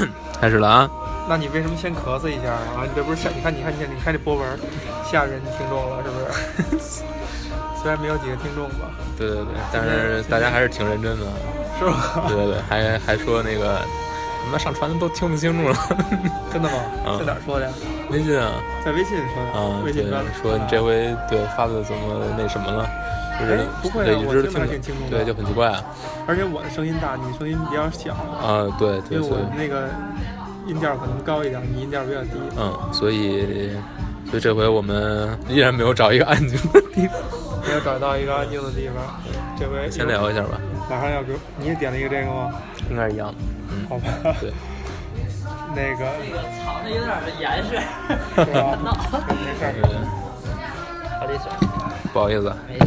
开始了啊！那你为什么先咳嗽一下啊？你这不是吓？你看，你看，你看，你看这波纹吓人听众了，是不是？虽然没有几个听众吧，对对对，但是大家还是挺认真的，是吧？对对对，还还说那个，他妈上传的都听不清楚了，真的吗？嗯在哪儿说的呀？微信啊在微信说的。啊，微信上，说你这回对发的怎么那什么了？就是哎不会啊对一直我听着挺听清楚的对，就很奇怪啊。而且我的声音大，你声音比较小，啊，对对，因为我那个音调可能高一点，你音调比较低。嗯，所以所以这回我们依然没有找一个安静的地方，没有找到一个安静的地方，这回先聊一下吧，马上要给我你也点了一个这个吗？应该是一样的。嗯，好吧，对，那个藏的有点严实。是吧？没事儿，对喝点水。不好意思啊，没事。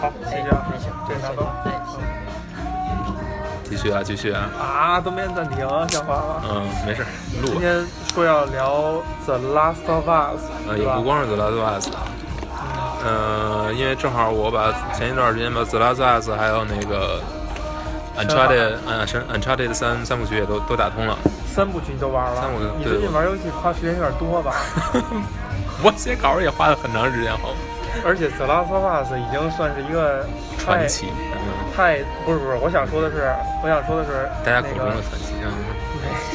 好，谢谢啊没事。这拿走。哎，行。继续啊，继续啊，啊，都没按暂停，像话吗？嗯，没事，录。今天说要聊《The Last of Us》，呃，也不？光是 The Last of Us，呃，因为正好我把前一段时间把 The Last of Us 还有那个 Uncharted 呃神 Uncharted 三三部曲也都都打通了。三部曲你都玩了三部曲，你最近玩游戏花时间有点多吧？我写稿也花了很长时间，好吗？而且《The Last of Us》已经算是一个传奇，嗯，太不是不是，我想说的是，我想说的是大家口中的传奇啊。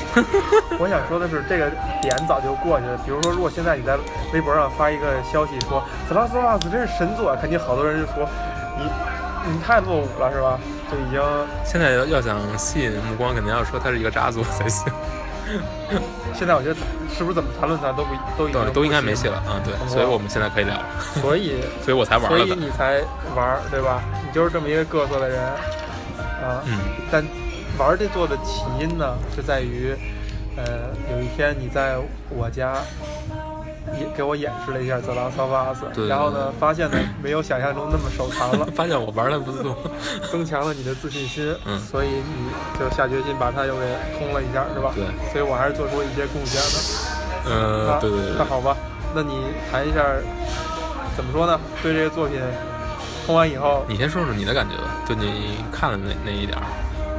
我想说的是，这个点早就过去了。比如说，如果现在你在微博上发一个消息说《The Last of Us》真是神作，肯定好多人就说你你太落伍了，是吧？就已经现在要要想吸引目光，肯定要说它是一个渣作才行，现在我觉得是不是怎么谈论它都不都已经都都应该没戏了。了啊。对，所以我们现在可以聊，所以所以我才玩所以。你才玩，对吧？你就是这么一个各色的人啊。嗯但玩这座的起因呢，是在于，呃，有一天你在我家也给我演示了一下《The Last of Us》，然后呢，发现呢没有想象中那么手残了，发现我玩的不错。增强了你的自信心，嗯所以你就下决心把它又给通了一下，是吧？对，所以我还是做出了一些贡献的。呃，那对对对那。好吧，那你谈一下，怎么说呢？对这个作品通完以后，你先说说你的感觉吧，就你看了那那一点儿。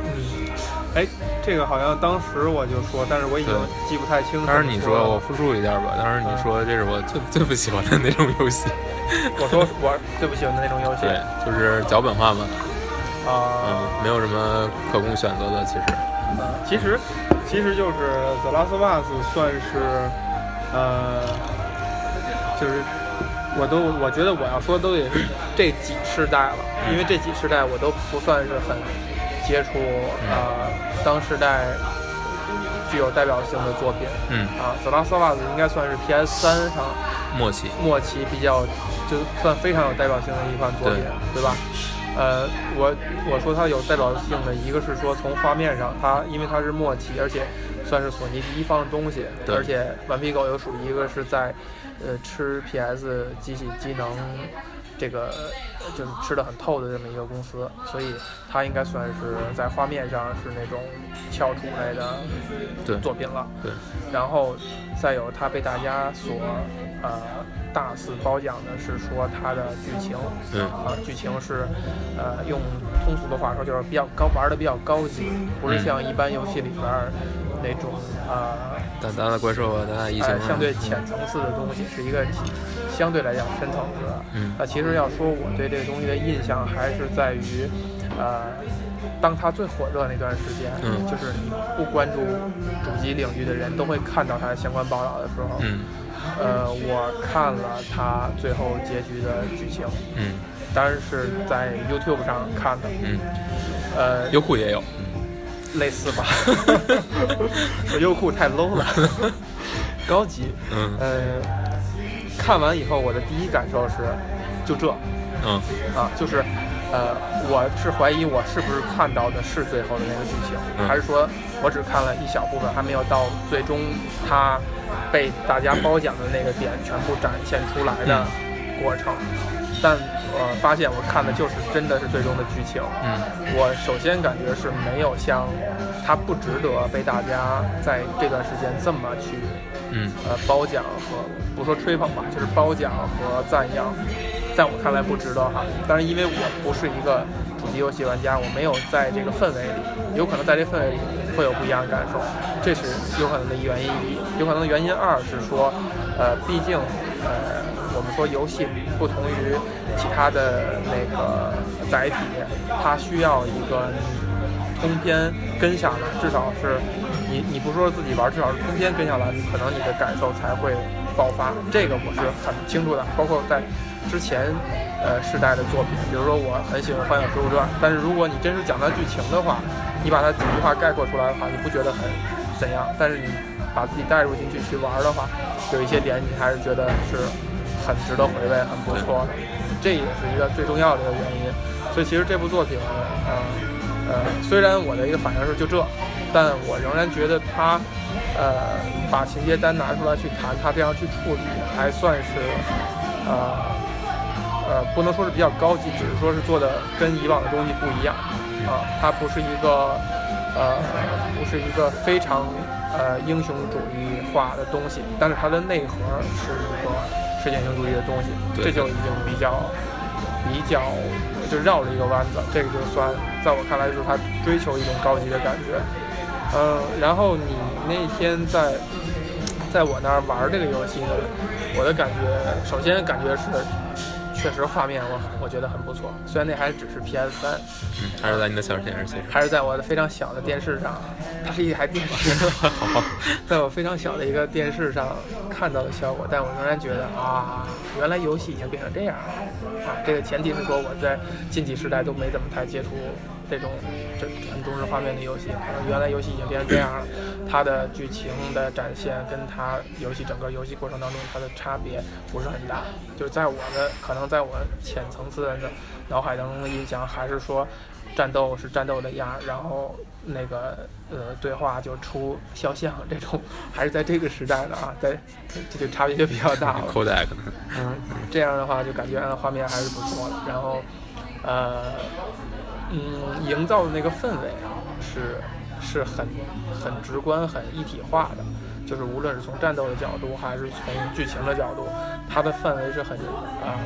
嗯，哎，这个好像当时我就说，但是我已经记不太清楚。当时你说我复述一下吧，当时你说这是我最最不喜欢的那种游戏，我说我最不喜欢的那种游戏。对，就是脚本化嘛，嗯啊，，没有什么可供选择的，其实，呃其实其实就是《The Last of Us》算是呃，就是我都我觉得我要说都得是这几世代了，因为这几世代我都不算是很接触呃当时代具有代表性的作品。嗯，啊，《The Last of Us》应该算是 PS 三上末期，末期比较就算非常有代表性的一款作品，对。吧？呃，我我说它有代表性的一个是说从画面上，它因为它是末期，而且算是索尼第一方的东西，对。而且顽皮狗又属于一个是在呃吃 PS 机器机能这个就是吃的很透的这么一个公司，所以它应该算是在画面上是那种翘楚类的作品了。对，然后再有它被大家所呃大肆褒奖的是说它的剧情，嗯。啊，剧情是呃用通俗的话说就是比较高玩的比较高级，不是嗯。像一般游戏里边儿那种啊打打打怪兽啊，打打异形啊，呃相对浅层次的东西，是一个相对来讲深层次的。嗯。那其实要说我对这个东西的印象，还是在于，呃，当它最火热那段时间，嗯。就是你不关注主机领域的人都会看到它的相关报道的时候，嗯呃，我看了他最后结局的剧情，嗯当然是在 YouTube 上看的，嗯，呃，优酷也有，类似吧，我优酷太 low 了，高级，嗯呃，看完以后我的第一感受是，就这。嗯啊，就是，呃，我是怀疑我是不是看到的是最后的那个剧情，嗯还是说我只看了一小部分，还没有到最终他被大家褒奖的那个点全部展现出来的过程。但我，发现我看的就是真的是最终的剧情。嗯我首先感觉是没有像他不值得被大家在这段时间这么去嗯呃褒奖和不说吹捧吧，就是褒奖和赞扬，在我看来不值得哈。但是因为我不是一个主机游戏玩家，我没有在这个氛围里，有可能在这氛围里会有不一样的感受，这是有可能的原因一。有可能的原因二是说，呃，毕竟呃，我们说游戏不同于其他的那个载体，它需要一个通篇跟下来，至少是你你不说自己玩，至少是通篇跟下来，你可能你的感受才会爆发。这个我是很清楚的，包括在之前呃世代的作品，比如说我很喜欢《幻影植物传》，但是如果你真是讲它剧情的话，你把它几句话概括出来的话，你不觉得很怎样？但是你把自己带入进去去玩的话，有一些点你还是觉得是很值得回味、很不错的。这也是一个最重要的一个原因。所以其实这部作品，呃呃，虽然我的一个反应是就这，但我仍然觉得它，呃，把情节单拿出来去谈，它这样去处理，还算是，呃呃，不能说是比较高级，只是说是做的跟以往的东西不一样。啊，它不是一个，呃，不是一个非常呃英雄主义化的东西，但是它的内核是一个实践性主义的东西，这就已经比较比较就绕了一个弯子，这个就算在我看来就是它追求一种高级的感觉。嗯，然后你那天在在我那儿玩这个游戏呢，我的感觉，首先感觉是。确实，画面我我觉得很不错。虽然那还只是 PS 三，嗯，还是在你的小电视机上，还是在我的非常小的电视上。它是一台电视，在我非常小的一个电视上看到的效果，但我仍然觉得啊，原来游戏已经变成这样了啊！这个前提是说我在近几时代都没怎么太接触。这种这很重视画面的游戏，可能原来游戏已经变成这样了。它的剧情的展现跟它游戏整个游戏过程当中它的差别不是很大。就是在我的可能在我浅层次的脑海当中的印象，还是说战斗是战斗的样，然后那个呃对话就出肖像这种，还是在这个时代的啊，在这就差别就比较大了。嗯，这样的话就感觉画面还是不错的。然后呃。嗯，营造的那个氛围啊，是是很很直观、很一体化的。就是无论是从战斗的角度，还是从剧情的角度，它的氛围是很啊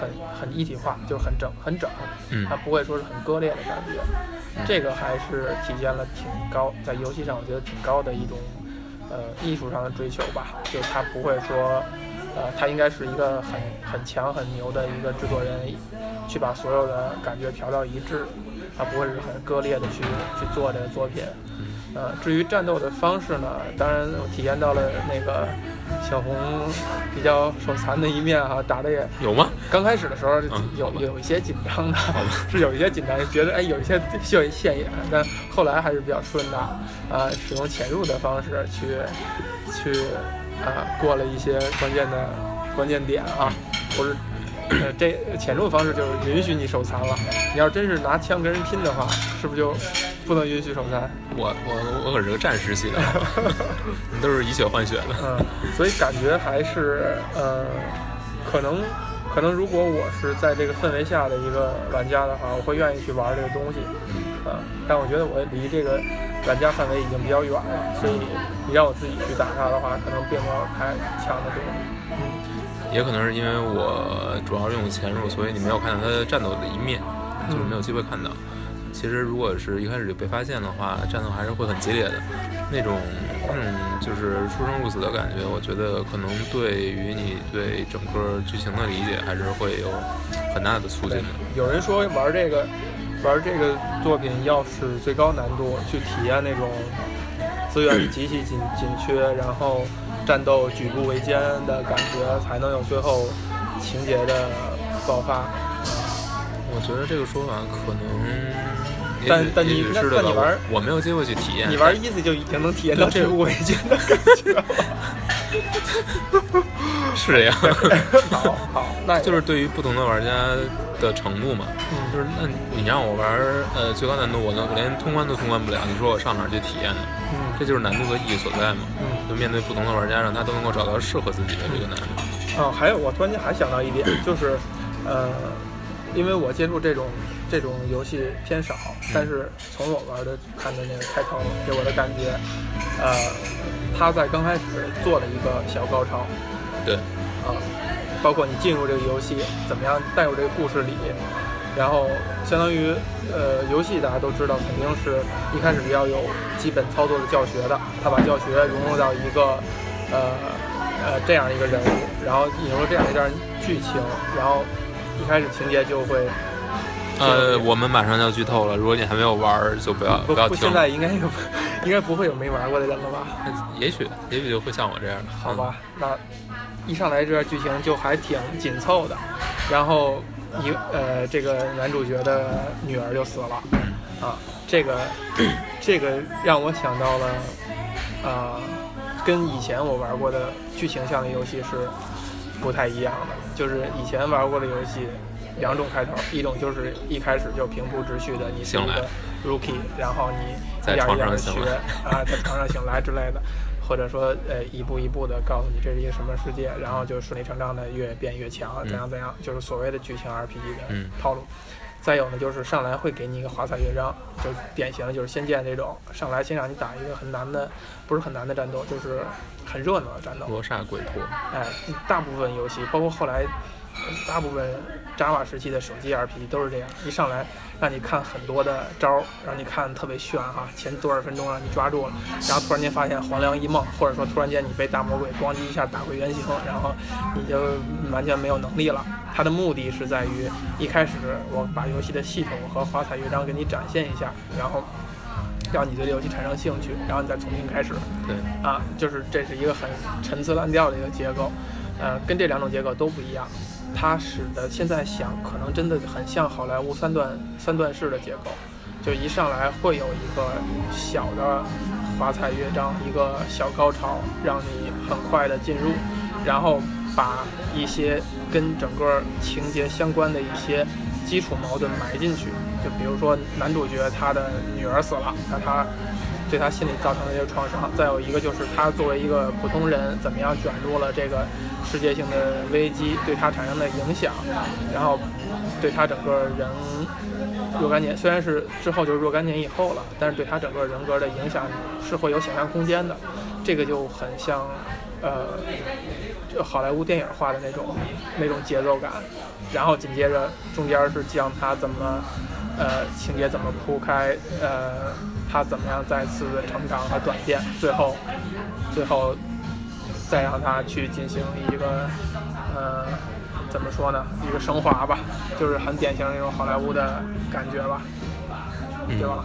很很一体化，就是很整很整。嗯，它不会说是很割裂的感觉。这个还是体现了挺高，在游戏上我觉得挺高的一种呃艺术上的追求吧。就它不会说。呃，他应该是一个很很强很牛的一个制作人，去把所有的感觉调到一致，他不会是很割裂的去去做这个作品。呃，至于战斗的方式呢，当然我体验到了那个小红比较手残的一面哈，打的也有吗？刚开始的时候有有一些紧张的，是有一些紧张，觉得哎有一些需要现眼，但后来还是比较顺的。啊，使用潜入的方式去去。啊，过了一些关键的关键点啊，不是，呃，这潜入的方式就是允许你手残了。你要真是拿枪跟人拼的话，是不是就不能允许手残？我我我可是个战士系的，都是以血换血的。嗯，所以感觉还是呃，可能可能如果我是在这个氛围下的一个玩家的话，我会愿意去玩这个东西。嗯，但我觉得我离这个。玩家范围已经比较远了，所以你让我自己去打它的话，可能并没有太强的动力。嗯，也可能是因为我主要用潜入，所以你没有看到它战斗的一面，就是没有机会看到。其实如果是一开始就被发现的话，战斗还是会很激烈的。那种那种就是出生入死的感觉，我觉得可能对于你对整个剧情的理解还是会有很大的促进的。有人说玩这个。玩这个作品要是最高难度去体验那种资源极其紧紧缺，然后战斗举步维艰的感觉，才能有最后情节的爆发。我觉得这个说法可能，但但你那那你玩，我没有机会去体验。你玩 easy 就已经能体验到举步维艰的感觉了。是这样。好，好，那就是对于不同的玩家。的程度嘛，嗯就是那你让我玩呃最高难度，我能我连通关都通关不了，你说我上哪去体验呢？嗯，这就是难度的意义所在嘛。嗯，就面对不同的玩家，让他都能够找到适合自己的这个难度。哦，还有我突然间还想到一点，就是呃，因为我接触这种这种游戏偏少，但是从我玩的看的那个开头给我的感觉，呃，他在刚开始做了一个小高潮。对。啊。包括你进入这个游戏，怎么样带入这个故事里，然后相当于呃游戏大家都知道，肯定是一开始是要有基本操作的教学的，他把教学融入到一个呃呃这样一个人物，然后引入这样一段剧情，然后一开始情节就会呃，我们马上就要剧透了，如果你还没有玩儿，就不要不不，要听现。在应该有应该不会有没玩过的人了吧？也许也许就会像我这样的，好吧，那一上来这段剧情就还挺紧凑的，然后一呃，这个男主角的女儿就死了，啊，这个 这个让我想到了，啊，跟以前我玩过的剧情向的游戏是不太一样的，就是以前玩过的游戏。两种开头，一种就是一开始就平铺直叙的，你是一个 rookie，然后你一点一床点的学啊，在床上醒来之类的，或者说呃一步一步的告诉你这是一个什么世界，然后就顺理成章的越变越强，怎样怎样，就是所谓的剧情 RPG 的嗯套路。再有呢，就是上来会给你一个华彩乐章，就典型的就是仙剑这种，上来先让你打一个很难的，不是很难的战斗，就是很热闹的战斗。罗刹鬼托，哎，大部分游戏，包括后来呃大部分 Java 时期的手机 RPG 都是这样，一上来让你看很多的招儿，让你看特别炫哈，前多少分钟让你抓住了，然后突然间发现黄粱一梦，或者说突然间你被大魔鬼咣叽一下打回原形，然后你就完全没有能力了。它的目的是在于一开始我把游戏的系统和华彩乐章给你展现一下，然后让你对这游戏产生兴趣，然后你再重新开始。对，啊，就是这是一个很陈词滥调的一个结构，呃，跟这两种结构都不一样。它使得现在想，可能真的很像好莱坞三段三段式的结构，就一上来会有一个小的华彩乐章，一个小高潮，让你很快的进入，然后把一些跟整个情节相关的一些基础矛盾埋进去。就比如说男主角他的女儿死了，那他对他心理造成的这个创伤。再有一个就是他作为一个普通人，怎么样卷入了这个世界性的危机，对他产生的影响，然后对他整个人若干年，虽然是之后就是若干年以后了，但是对他整个人格的影响是会有想象空间的。这个就很像，呃，就好莱坞电影化的那种那种节奏感。然后紧接着中间是讲他怎么，呃，情节怎么铺开，呃，他怎么样再次的成长和转变，最后，最后再让他去进行一个，呃，怎么说呢，一个升华吧，就是很典型的那种好莱坞的感觉吧，对吧？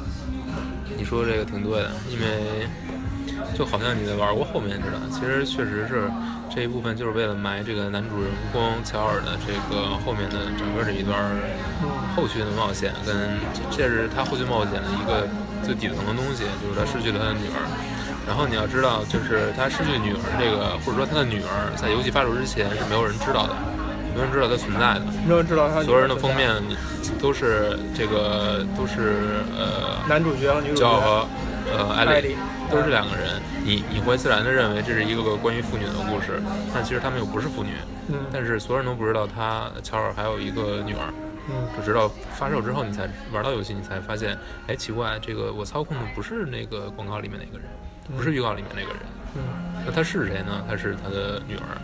你说这个挺对的，因为就好像你在玩过后面似的，其实确实是这一部分就是为了埋这个男主人公乔尔的这个后面的整个这一段嗯后续的冒险，跟这这是他后续冒险的一个最底层的东西，就是他失去了他的女儿。然后你要知道，就是他失去女儿这个，或者说他的女儿在游戏发售之前是没有人知道的，没有人知道他存在的。没有人知道他所有人的封面都是这个都是呃男主角和女主角骄傲和呃艾艾丽丽都是两个人，你你会自然的认为这是一个个关于妇女的故事，但其实他们又不是妇女，嗯。但是所有人都不知道他乔尔还有一个女儿，嗯。就直到发售之后你才玩到游戏，你才发现，哎，奇怪，这个我操控的不是那个广告里面那个人，不是预告里面那个人，嗯。那他是谁呢？他是他的女儿，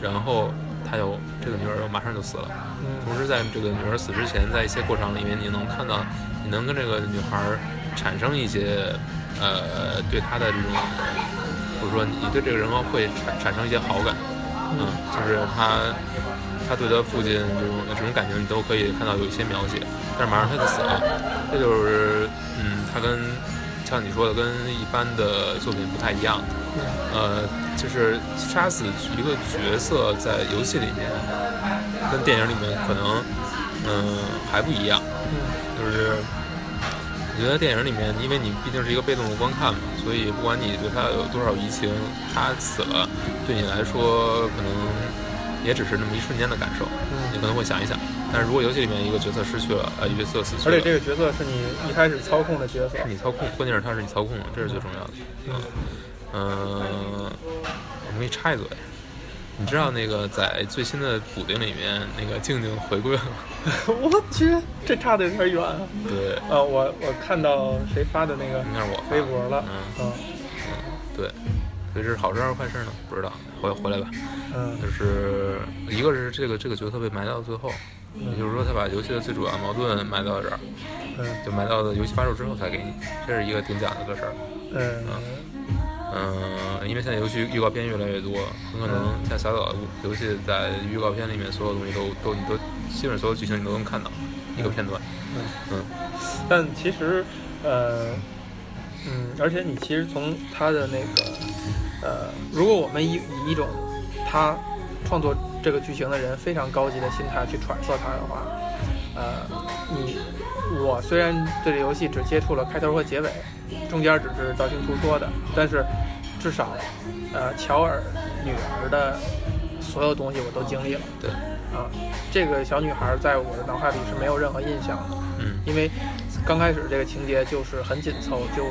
然后他又这个女儿又马上就死了。嗯。同时，在这个女儿死之前，在一些过程里面，你能看到，你能跟这个女孩儿产生一些，呃，对他的这种，或者说你对这个人格会产产生一些好感，嗯，就是他他对他父亲这种这种感情，你都可以看到有一些描写，但是马上他就死了，这就是，嗯，他跟像你说的，跟一般的作品不太一样，呃，就是杀死一个角色在游戏里面，跟电影里面可能，嗯、还不一样。嗯。就是我觉得电影里面，因为你毕竟是一个被动的观看嘛，所以不管你对他有多少移情，他死了，对你来说可能也只是那么一瞬间的感受，你嗯，可能会想一想。但是如果游戏里面一个角色失去了，呃，角色死去了，而且这个角色是你一开始操控的角色是，你操控，关键是他是你操控的，这是最重要的。嗯嗯，我给你插一嘴，你知道那个在最新的补丁里面，那个静静回归了。吗？我去，这差的有点远啊。对，呃，我我看到谁发的那个应该是我微博了，嗯，嗯。对，所以这是好事还是坏事呢？不知道，回回来吧。嗯。就是一个是这个这个角色被埋到最后，也就是说，他把游戏的最主要矛盾埋到这儿，嗯。就埋到了游戏发售之后才给你，这是一个挺讲究的事儿。嗯嗯，因为现在游戏预告片越来越多，很可能像小岛游戏在预告片里面所有东西都都你都基本上所有剧情你都能看到一个片段。嗯但其实，呃，嗯，而且你其实从他的那个，呃，如果我们以以一种他创作这个剧情的人非常高级的心态去揣测他的话，呃，你我虽然对这游戏只接触了开头和结尾，中间只是道听途说的，但是至少，呃，乔尔女儿的所有东西我都经历了。对，啊，这个小女孩在我的脑海里是没有任何印象的。嗯因为刚开始这个情节就是很紧凑，就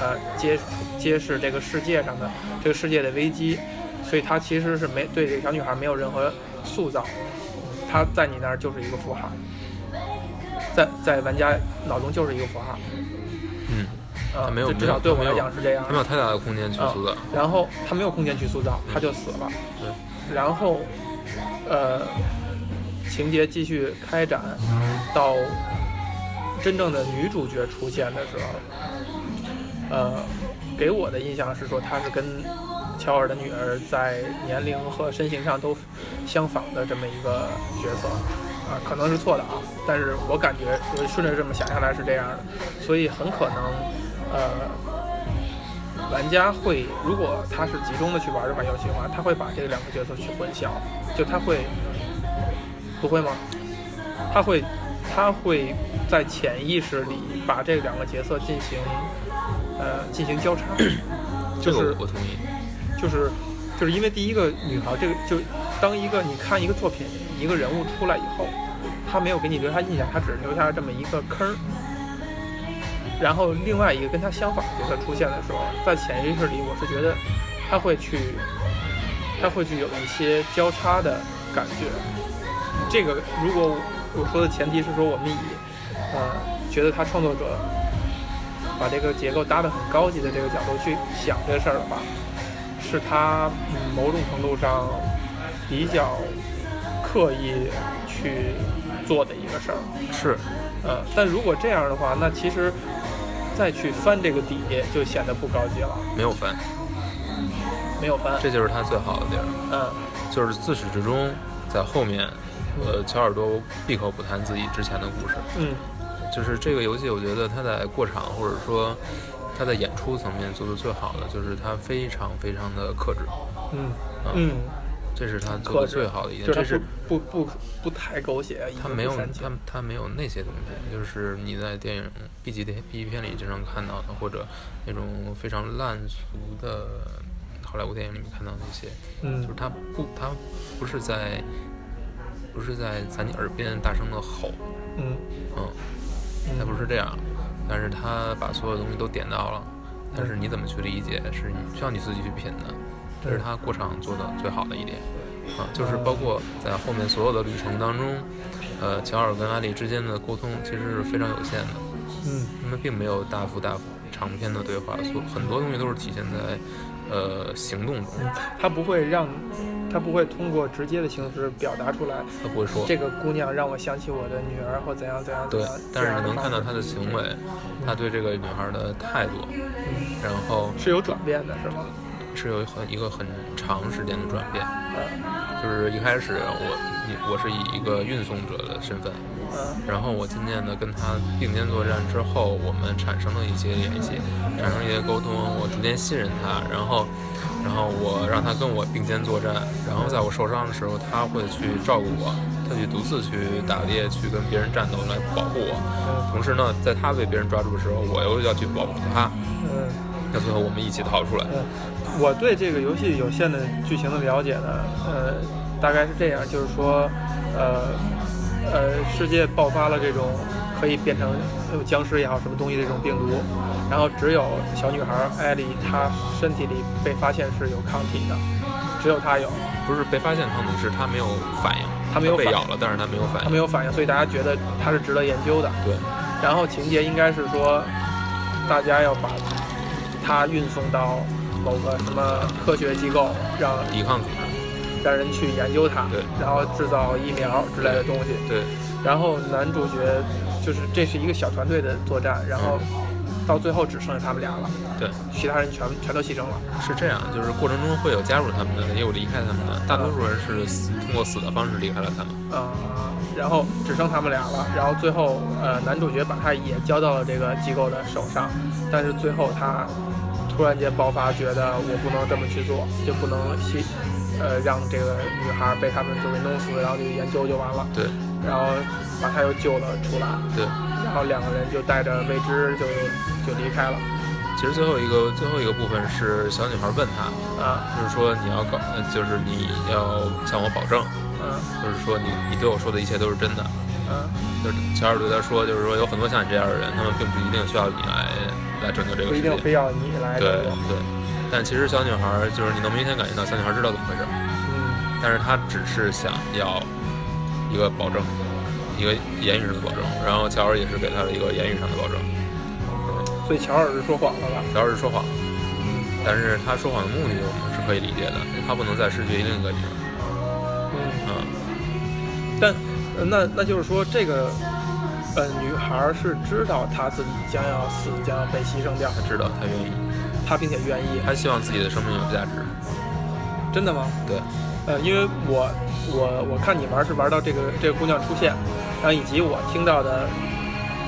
呃揭揭示这个世界上的这个世界的危机，所以她其实是没对这个小女孩没有任何塑造，她在你那儿就是一个符号，在在玩家脑中就是一个符号，嗯，啊、他没有至少对我来讲是这样的他没有太大的空间去塑造。然后他没有空间去塑造，他就死了。对，然后，呃，情节继续开展到真正的女主角出现的时候，呃，给我的印象是说她是跟乔尔的女儿在年龄和身形上都相仿的这么一个角色。啊，可能是错的啊，但是我感觉我顺着这么想下来是这样的，所以很可能，呃，玩家会，如果他是集中的去玩这款游戏的话，他会把这两个角色去混淆，就他会，不会吗？他会，他会在潜意识里把这两个角色进行，呃，进行交叉，就是我同意。就是就是因为第一个女孩，这个就当一个你看一个作品一个人物出来以后，他没有给你留下印象，他只是留下了这么一个坑儿。然后另外一个跟他相反的角色出现的时候，在潜意识里，我是觉得他会去，他会去有一些交叉的感觉。这个如果我说的前提是说我们以呃觉得他创作者把这个结构搭得很高级的这个角度去想这个事儿的话，是他某种程度上比较刻意去做的一个事儿。是，呃，但如果这样的话，那其实再去翻这个底就显得不高级了，没有翻，没有翻。这就是他最好的地儿，嗯。就是自始至终在后面，呃，乔尔多闭口不谈自己之前的故事。嗯。就是这个游戏，我觉得他在过场或者说他在演出层面做的最好的，就是他非常非常的克制，嗯。嗯，这是他做的最好的一点。就是这是不不不不太狗血，他没有也不煽情它它没有那些东西，就是你在电影 B 级电 B 级片里经常看到的，或者那种非常烂俗的好莱坞电影里面看到的那些，嗯就是他不他不是在不是在在你耳边大声的吼，嗯嗯，他不是这样，但是他把所有东西都点到了，但是你怎么去理解是你需要你自己去品的，这是他过场做的最好的一点，啊，就是包括在后面所有的旅程当中，呃，乔尔跟阿丽之间的沟通其实是非常有限的，嗯他们并没有大幅大幅长篇的对话，所很多东西都是体现在呃行动中，嗯，他不会让，他不会通过直接的形式表达出来，他不会说。这个姑娘让我想起我的女儿或怎样怎样怎对。，但是你能看到他他的行为，他对这个女孩的态度，然后是有转变的，是吗？是有很一个很长时间的转变。嗯就是一开始我以我是以一个运送者的身份，嗯然后我渐渐的跟他并肩作战之后，我们产生了一些联系，产生一些沟通，我逐渐信任他，然后，然后我让他跟我并肩作战，然后在我受伤的时候，他会去照顾我，他去独自去打猎，去跟别人战斗来保护我，同时呢，在他被别人抓住的时候，我又要去保护他，嗯那最后我们一起逃出来。嗯，我对这个游戏有限的剧情的了解呢，呃，大概是这样，就是说，呃呃，世界爆发了这种可以变成呃僵尸也好什么东西的这种病毒，然后只有小女孩艾莉她身体里被发现是有抗体的，只有她有，不是被发现抗体，是她没有反应，她没有被咬了，但是她没有反应。她没有反应，所以大家觉得她是值得研究的。对，然后情节应该是说，大家要把她运送到某个什么科学机构，让抵抗组织。让人去研究它对，然后制造疫苗之类的东西。对，然后男主角就是这是一个小团队的作战，然后到最后只剩下他们俩了，对，其他人全全都牺牲了。是这样，就是过程中会有加入他们的，也有离开他们的，大多数人是死通过死的方式离开了他们。啊、然后只剩他们俩了，然后最后呃男主角把他也交到了这个机构的手上，但是最后他突然间爆发，觉得我不能这么去做，就不能去呃让这个女孩被他们就给弄死，然后就研究就完了，对。然后把她又救了出来，对，然后两个人就带着未知就就离开了。其实最后一个最后一个部分是小女孩问他，啊。就是说你要搞，呃就是你要向我保证，嗯就是说你你对我说的一切都是真的。嗯就是乔尔对他说，就是说有很多像你这样的人，他们并不一定需要你来来拯救这个不一世界。定非要你来对对，但其实小女孩就是你能明显感觉到小女孩知道怎么回事，嗯但是她只是想要一个保证，一个言语上的保证，然后乔尔也是给她了一个言语上的保证。所以乔尔是说谎了吧？乔尔是说谎，但是他说谎的目的我们是可以理解的，他不能再失去另一个女儿。嗯。嗯，但呃那那就是说，这个呃女孩是知道她自己将要死，将要被牺牲掉，她知道，她愿意，她并且愿意。她希望自己的生命有价值。真的吗？对，呃，因为我我我看你玩是玩到这个这个姑娘出现，然后以及我听到的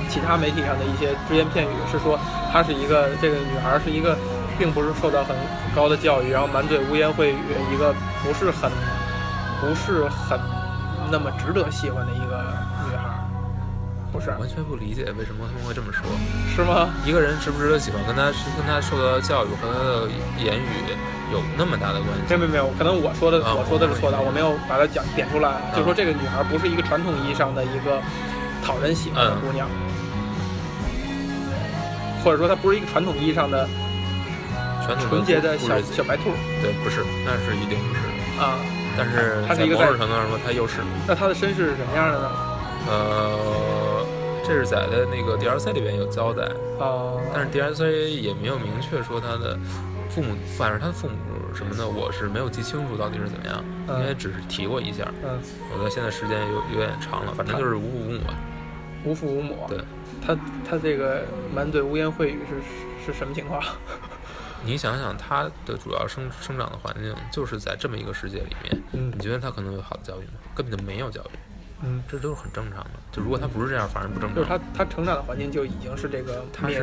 其他媒体上的一些只言片语是说，她是一个这个女孩是一个，并不是受到很高的教育，然后满嘴污言秽语，一个不是很不是很那么值得喜欢的一个不是完全不理解为什么他们会这么说。是吗？一个人值不值得喜欢，跟他是跟他受到的教育和他的言语有那么大的关系。没有没有没有，可能我说的、啊我说的是错的，我没有把它讲点出来。嗯就说这个女孩不是一个传统意义上的一个讨人喜欢的嗯姑娘，或者说她不是一个传统意义上的传统纯洁的小小白兔对，不是，那是一定不是。啊。但是在某他是一个在种程度上说，他又是。那她的身世是什么样的呢？呃，这是在的那个 DLC 里边有交代，哦、但是 DLC 也没有明确说他的父母，反正他的父母什么的，我是没有记清楚到底是怎么样，嗯因为只是提过一下。嗯，我觉得现在时间有有点长了，反正就是无父无母吧。无父无母。对，他他这个满嘴污言秽语是是什么情况？你想想，他的主要生生长的环境就是在这么一个世界里面，嗯你觉得他可能有好的教育吗？根本就没有教育，嗯，这都是很正常的。就如果他不是这样，反而不正常。就是他他成长的环境就已经是这个他种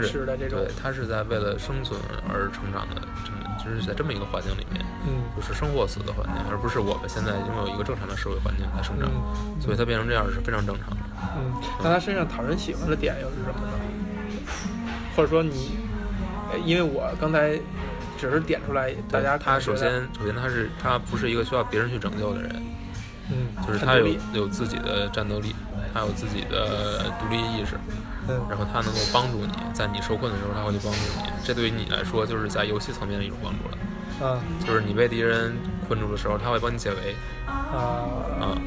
对，他是在为了生存而成长的，这么就是在这么一个环境里面，嗯就是生或死的环境，而不是我们现在拥有一个正常的社会环境来生长，嗯所以他变成这样是非常正常的。嗯，那他身上讨人喜欢的点又是什么呢？或者说你，呃因为我刚才只是点出来，大家他首先首先他是他不是一个需要别人去拯救的人，嗯，就是他有有自己的战斗力，他有自己的独立意识，嗯。然后他能够帮助你，在你受困的时候他会去帮助你，这对于你来说就是在游戏层面的一种帮助了。啊。就是你被敌人困住的时候，他会帮你解围啊。啊，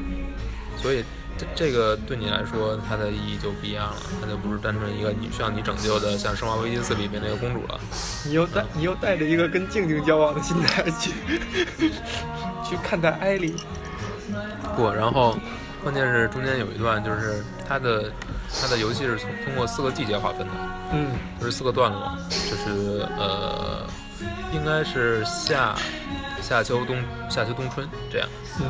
所以这这个对你来说它的意义就不一样了，它就不是单纯一个你需要你拯救的，像《生化危机四》里面那个公主了。你又带你又带着一个跟静静交往的心态去 去看待艾莉，不，然后关键是中间有一段就是它的它的游戏是从通过四个季节划分的，嗯就是四个段落，就是呃，应该是夏夏秋冬夏秋冬春这样。嗯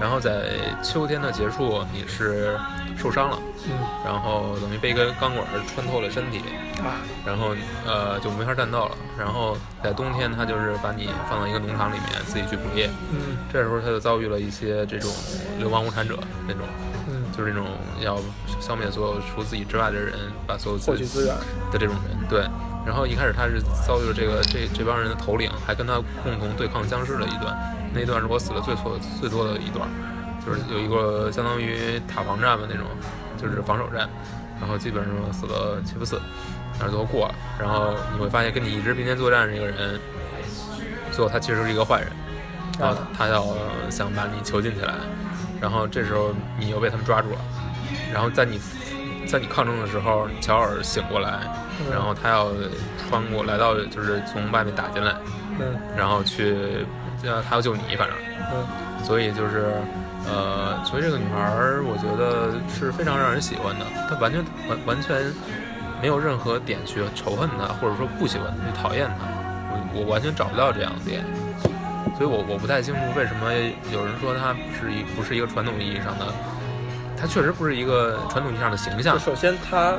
然后在秋天的结束，你是受伤了，嗯。然后等于被一根钢管穿透了身体，啊。然后呃就没法战斗了。然后在冬天，他就是把你放到一个农场里面自己去捕猎，嗯。这时候他就遭遇了一些这种流氓无产者那种，嗯，就是那种要消灭所有除自己之外的人，把所有自己获取资源，的这种人，对。然后一开始他是遭遇了这个这这帮人的头领，还跟他共同对抗僵尸的一段，那一段是我死的最错最多的一段，就是有一个相当于塔防战吧那种，就是防守战，然后基本上死了七不四，但是最后过了。然后你会发现跟你一直并肩作战的这个人，最后他其实是一个坏人，然后他要想把你囚禁起来，然后这时候你又被他们抓住了，然后在你在你抗争的时候，乔尔醒过来，嗯。然后他要穿过来到就是从外面打进来，嗯然后去呃他要救你，反正。嗯。所以就是，呃，所以这个女孩儿，我觉得是非常让人喜欢的。她完全完完全没有任何点去仇恨她，或者说不喜欢她、去讨厌她。我我完全找不到这样的点，所以我我不太清楚为什么有人说她是一不是一个传统意义上的，她确实不是一个传统意义上的形象。首先她，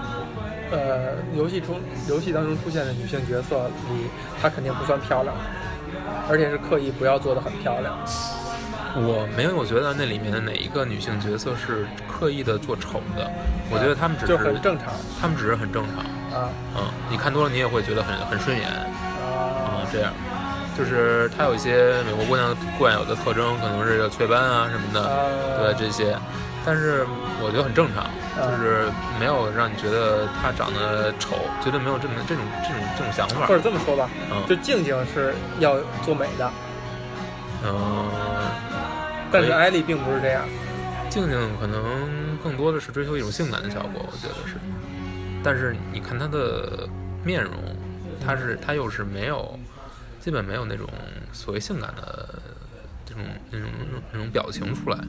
呃，游戏中游戏当中出现的女性角色里，她肯定不算漂亮，而且是刻意不要做的很漂亮。我没有觉得那里面的哪一个女性角色是刻意的做丑的，我觉得她们只就是很正常。她们只是很正常。啊。嗯，你看多了，你也会觉得很很顺眼。啊。啊，这样。就是她有一些美国姑娘惯有的特征，可能是有雀斑啊什么的，啊！对这些，但是我觉得很正常，就是没有让你觉得她长得丑，绝对没有这么这种这种这种想法。或。者这么说吧，嗯。就静静是要做美的，嗯，但是艾丽并不是这样。静静可能更多的是追求一种性感的效果，我觉得是。但是你看她的面容，她是她又是没有，基本没有那种所谓性感的这种那种那种表情出来，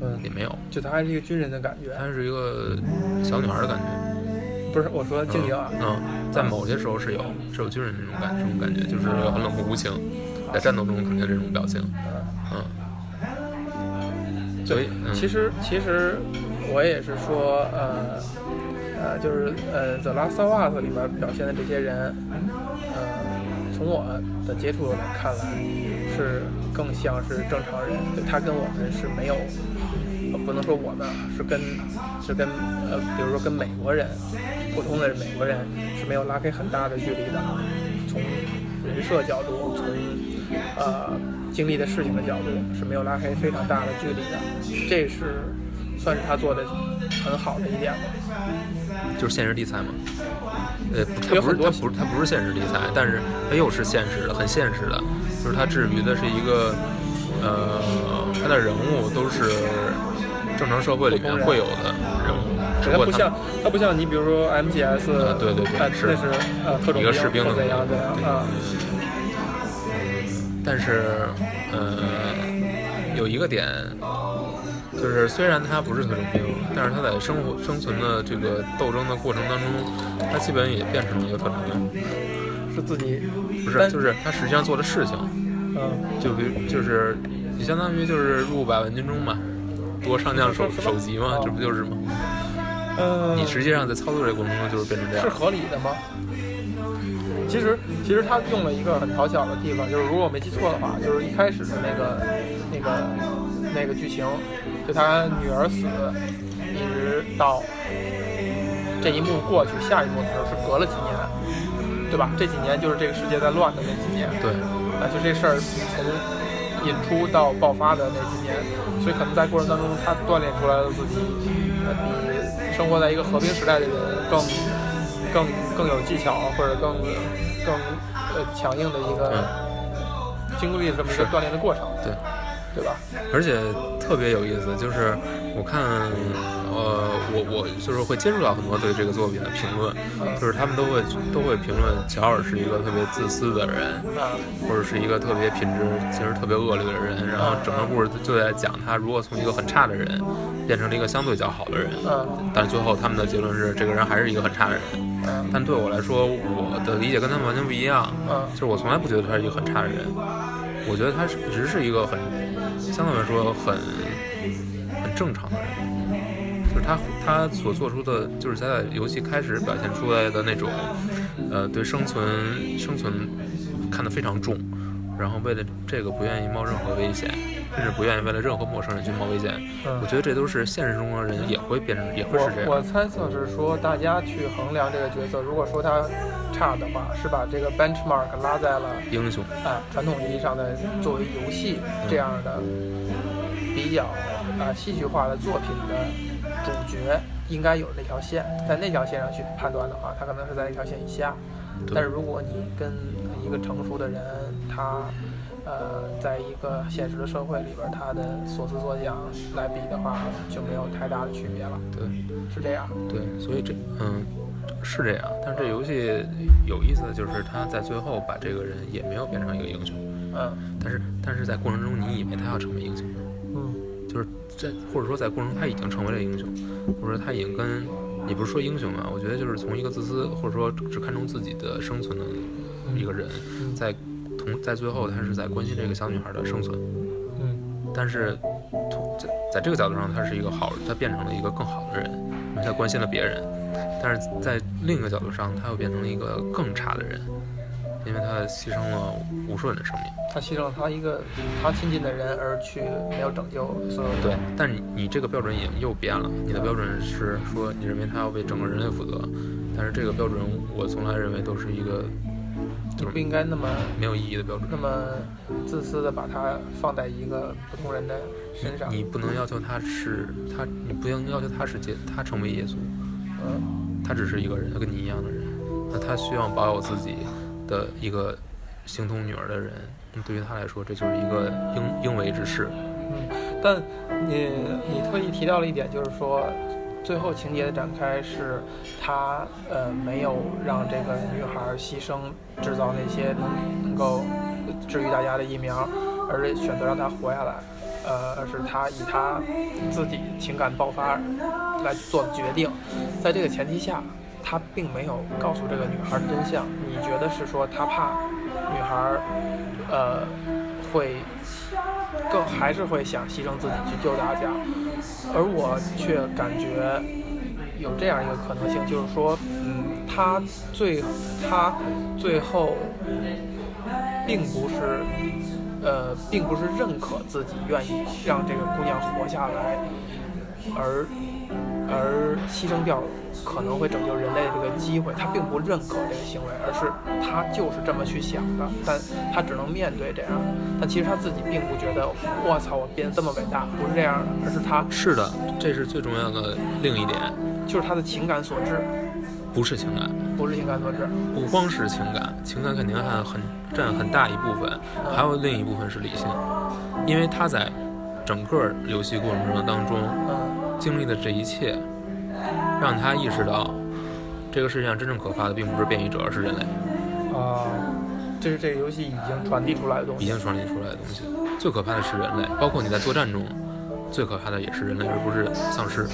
嗯也，没有。就她还是一个军人的感觉。她是一个小女孩的感觉。不是我说静静啊，嗯，在某些时候是有是有军人那种感这种感觉，就是很冷酷无情，在战斗中肯定这种表情。嗯嗯，所以嗯。其实其实我也是说，呃呃，就是呃，《The Last of Us》里边表现的这些人，呃，从我的接触来看来，是更像是正常人，对他跟我们是没有，呃不能说我们啊，是跟是跟呃，比如说跟美国人，普通的美国人是没有拉开很大的距离的，从人设角度，从呃经历的事情的角度是没有拉开非常大的距离的，这是算是他做的很好的一点吧。就是现实题材嘛。呃，不它不是有很多它不是它不是现实题材，但是它又是现实的，很现实的。就是它至于的是一个，呃，它的人物都是正常社会里面会有的人物，只不过它它不像它不像你比如说 MGS，啊对对对呃是那是呃特种一个士兵的或怎样怎样对啊，但是，呃，有一个点，就是虽然他不是特种兵，但是他在生活生存的这个斗争的过程当中，他基本也变成了一个特种兵。是自己不是，就是他实际上做的事情，嗯就比如就是你相当于就是入百万军中嘛，夺上将首首级嘛，这不就是吗？嗯，你实际上在操作这个过程中就是变成这样是。合理的吗？其实，其实他用了一个很讨巧的地方，就是如果我没记错的话，就是一开始的那个、那个、那个剧情，就他女儿死，一直到这一幕过去，下一幕的时候是隔了几年，对吧？这几年就是这个世界在乱的那几年，对，啊，就这事儿从引出到爆发的那几年，所以可能在过程当中，他锻炼出来了自己，呃，比生活在一个和平时代的人更更更有技巧，或者更更呃强硬的一个经历这么一个锻炼的过程，对，对吧？而且特别有意思，就是我看，呃，我我就是会接触到很多对这个作品的评论，就是他们都会都会评论乔尔是一个特别自私的人，啊，或者是一个特别品质其实特别恶劣的人，然后整个故事就在讲他如果从一个很差的人变成了一个相对较好的人，嗯但是最后他们的结论是这个人还是一个很差的人。嗯但对我来说，我的理解跟他们完全不一样，嗯就是我从来不觉得他是一个很差的人，我觉得他是一直是一个很相对来说很很正常的人。就是他他所做出的，就是他在游戏开始表现出来的那种，呃，对生存生存看得非常重，然后为了这个不愿意冒任何危险，甚至不愿意为了任何陌生人去冒危险。嗯我觉得这都是现实中的人也会变成，也会是这样。我我猜测是说，大家去衡量这个角色，如果说他差的话，是把这个 benchmark 拉在了英雄，啊传统意义上的作为游戏这样的比较啊戏剧化的作品的主角应该有那条线，在那条线上去判断的话，他可能是在一条线以下。但是如果你跟一个成熟的人，他呃，在一个现实的社会里边，他的所思所想来比的话，就没有太大的区别了，对是这样。对，所以这嗯是这样，但是这游戏有意思的就是他在最后把这个人也没有变成一个英雄，嗯，但是但是在过程中你以为他要成为英雄，嗯。就是在或者说在过程中他已经成为了英雄，或者说他已经跟你不是说英雄啊，我觉得就是从一个自私或者说只看重自己的生存的一个人，在同在最后他是在关心这个小女孩的生存，嗯但是从在在这个角度上他是一个好，他变成了一个更好的人，因为他关心了别人，但是在另一个角度上他又变成了一个更差的人，因为他牺牲了无数人的生命。他牺牲了他一个他亲近的人，而去没有拯救所有人。对，但你你这个标准已经又变了，你的标准是说你认为他要为整个人类负责，但是这个标准我从来认为都是一个你不应该那么没有意义的标准那。么自私的把它放在一个普通人的身上。你不能要求他是他，你不能要求他是耶，他成为耶稣，嗯他只是一个人，他跟你一样的人，那他需要保有自己的一个形同女儿的人，那对于他来说，这就是一个应应为之事。嗯，但你你特意提到了一点，就是说。最后情节的展开是，他呃没有让这个女孩牺牲，制造那些能能够治愈大家的疫苗，而是选择让她活下来。呃，而是他以他自己情感爆发来做决定。在这个前提下，他并没有告诉这个女孩真相。你觉得是说他怕女孩呃会更还是会想牺牲自己去救大家？而我却感觉有这样一个可能性，就是说，嗯，他最他最后并不是，呃，并不是认可自己愿意让这个姑娘活下来，而而牺牲掉可能会拯救人类的这个机会，他并不认可这个行为，而是他就是这么去想的，但他只能面对这样。但其实他自己并不觉得，我操，我变得这么伟大，不是这样的，而是他是的，这是最重要的另一点，就是他的情感所致，不是情感，不是情感所致。不光是情感，情感肯定还很占很大一部分，还有另一部分是理性，因为他在整个游戏过程当中嗯经历的这一切，让他意识到，这个世界上真正可怕的并不是变异者，而是人类，啊，这是这个游戏已经传递出来的东西。已经传递出来的东西。最可怕的是人类，包括你在作战中，最可怕的也是人类，而不是丧尸，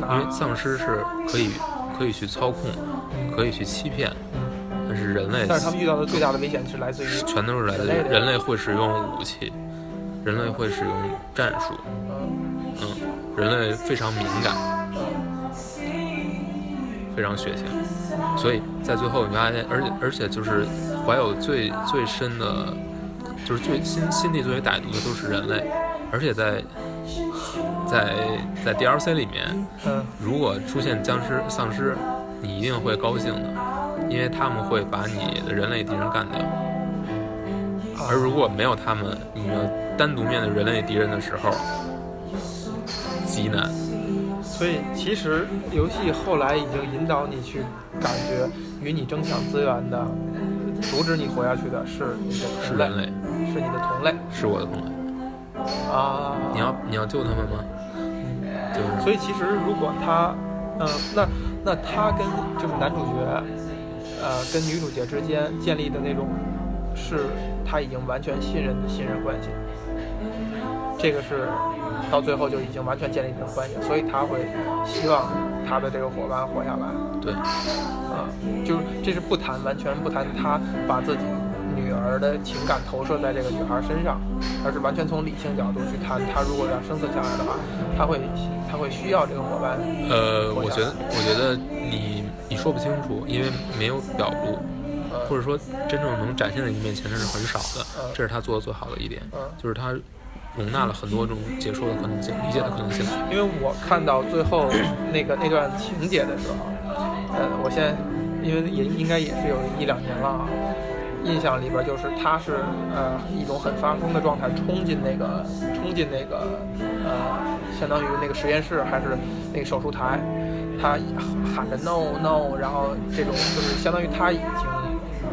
因为丧尸是可以可以去操控，可以去欺骗，嗯，但是人类但是他们遇到的最大的危险是来自于，全都是来自于人类会使用武器，人类会使用战术，人类非常敏感，非常血腥，所以在最后你发现，而且而且就是怀有最最深的，就是最心心地最为歹毒的都是人类，而且在在在 DLC 里面，嗯如果出现僵尸、丧尸，你一定会高兴的，因为他们会把你的人类敌人干掉。啊而如果没有他们，你们单独面对人类敌人的时候，极难。所以其实游戏后来已经引导你去感觉，与你争抢资源的，阻止你活下去的是你的同类，是人类，是你的同类是我的同类。啊。你要你要救他们吗？就是所以其实如果他，嗯、那那他跟就是男主角，呃，跟女主角之间建立的那种，是他已经完全信任的信任关系。这个是到最后就已经完全建立一种关系，所以他会希望他的这个伙伴活下来。对，啊，就是这是不谈完全不谈他把自己女儿的情感投射在这个女孩身上，而是完全从理性角度去谈，他如果要生存下来的话，他会他会需要这个伙伴。呃，我觉得我觉得你你说不清楚，因为没有表露，呃或者说真正能展现在你面前的是很少的嗯，这是他做的最好的一点，嗯，就是他容纳了很多种解说的可能性、理解的可能性。因为我看到最后那个那段情节的时候，呃，我现在因为也应该也是有一两年了啊，印象里边就是他是呃一种很发疯的状态冲进那个冲进那个呃相当于那个实验室还是那个手术台，他喊着 no no，然后这种就是相当于他已经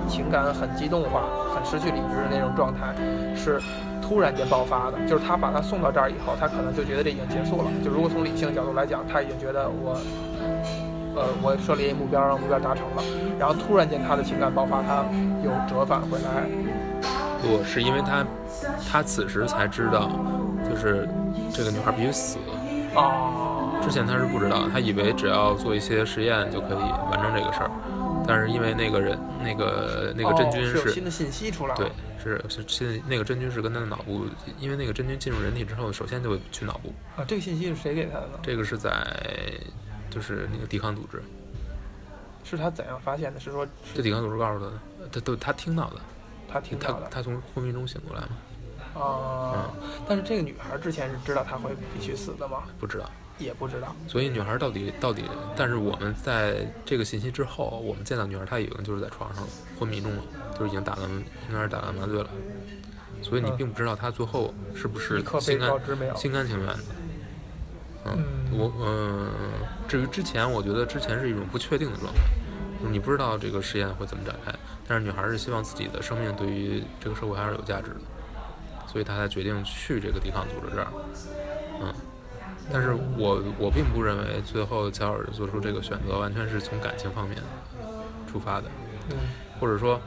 情感很激动化、很失去理智的那种状态，是突然间爆发的。就是他把他送到这儿以后，他可能就觉得这已经结束了。就如果从理性角度来讲，他已经觉得我，呃，我设立一目标，让目标达成了。然后突然间他的情感爆发，他又折返回来。不是因为他他此时才知道，就是这个女孩必须死。哦，之前他是不知道，他以为只要做一些实验就可以完成这个事儿，但是因为那个人那个那个真菌哦是新的信息出来了。对，是是现在那个真菌是跟他的脑部，因为那个真菌进入人体之后，首先就会去脑部，啊，这个信息是谁给他的呢？这个是在就是那个抵抗组织，是他怎样发现的？是说这抵抗组织告诉他的，他都他听到的，他听他到的他从昏迷中醒过来吗？啊？嗯但是这个女孩之前是知道他会必须死的吗？不知道。也不知道。所以女孩到底到底，但是我们在这个信息之后，我们见到女孩她已经就是在床上昏迷中了，就是已经打完应该是打完麻醉了，所以你嗯并不知道她最后是不是心甘。心甘情愿的。嗯，嗯我嗯、至于之前，我觉得之前是一种不确定的状态，就是你不知道这个实验会怎么展开，但是女孩是希望自己的生命对于这个社会还是有价值的，所以她才决定去这个抵抗组织这儿。嗯，但是我我并不认为最后乔尔做出这个选择完全是从感情方面出发的，嗯或者说，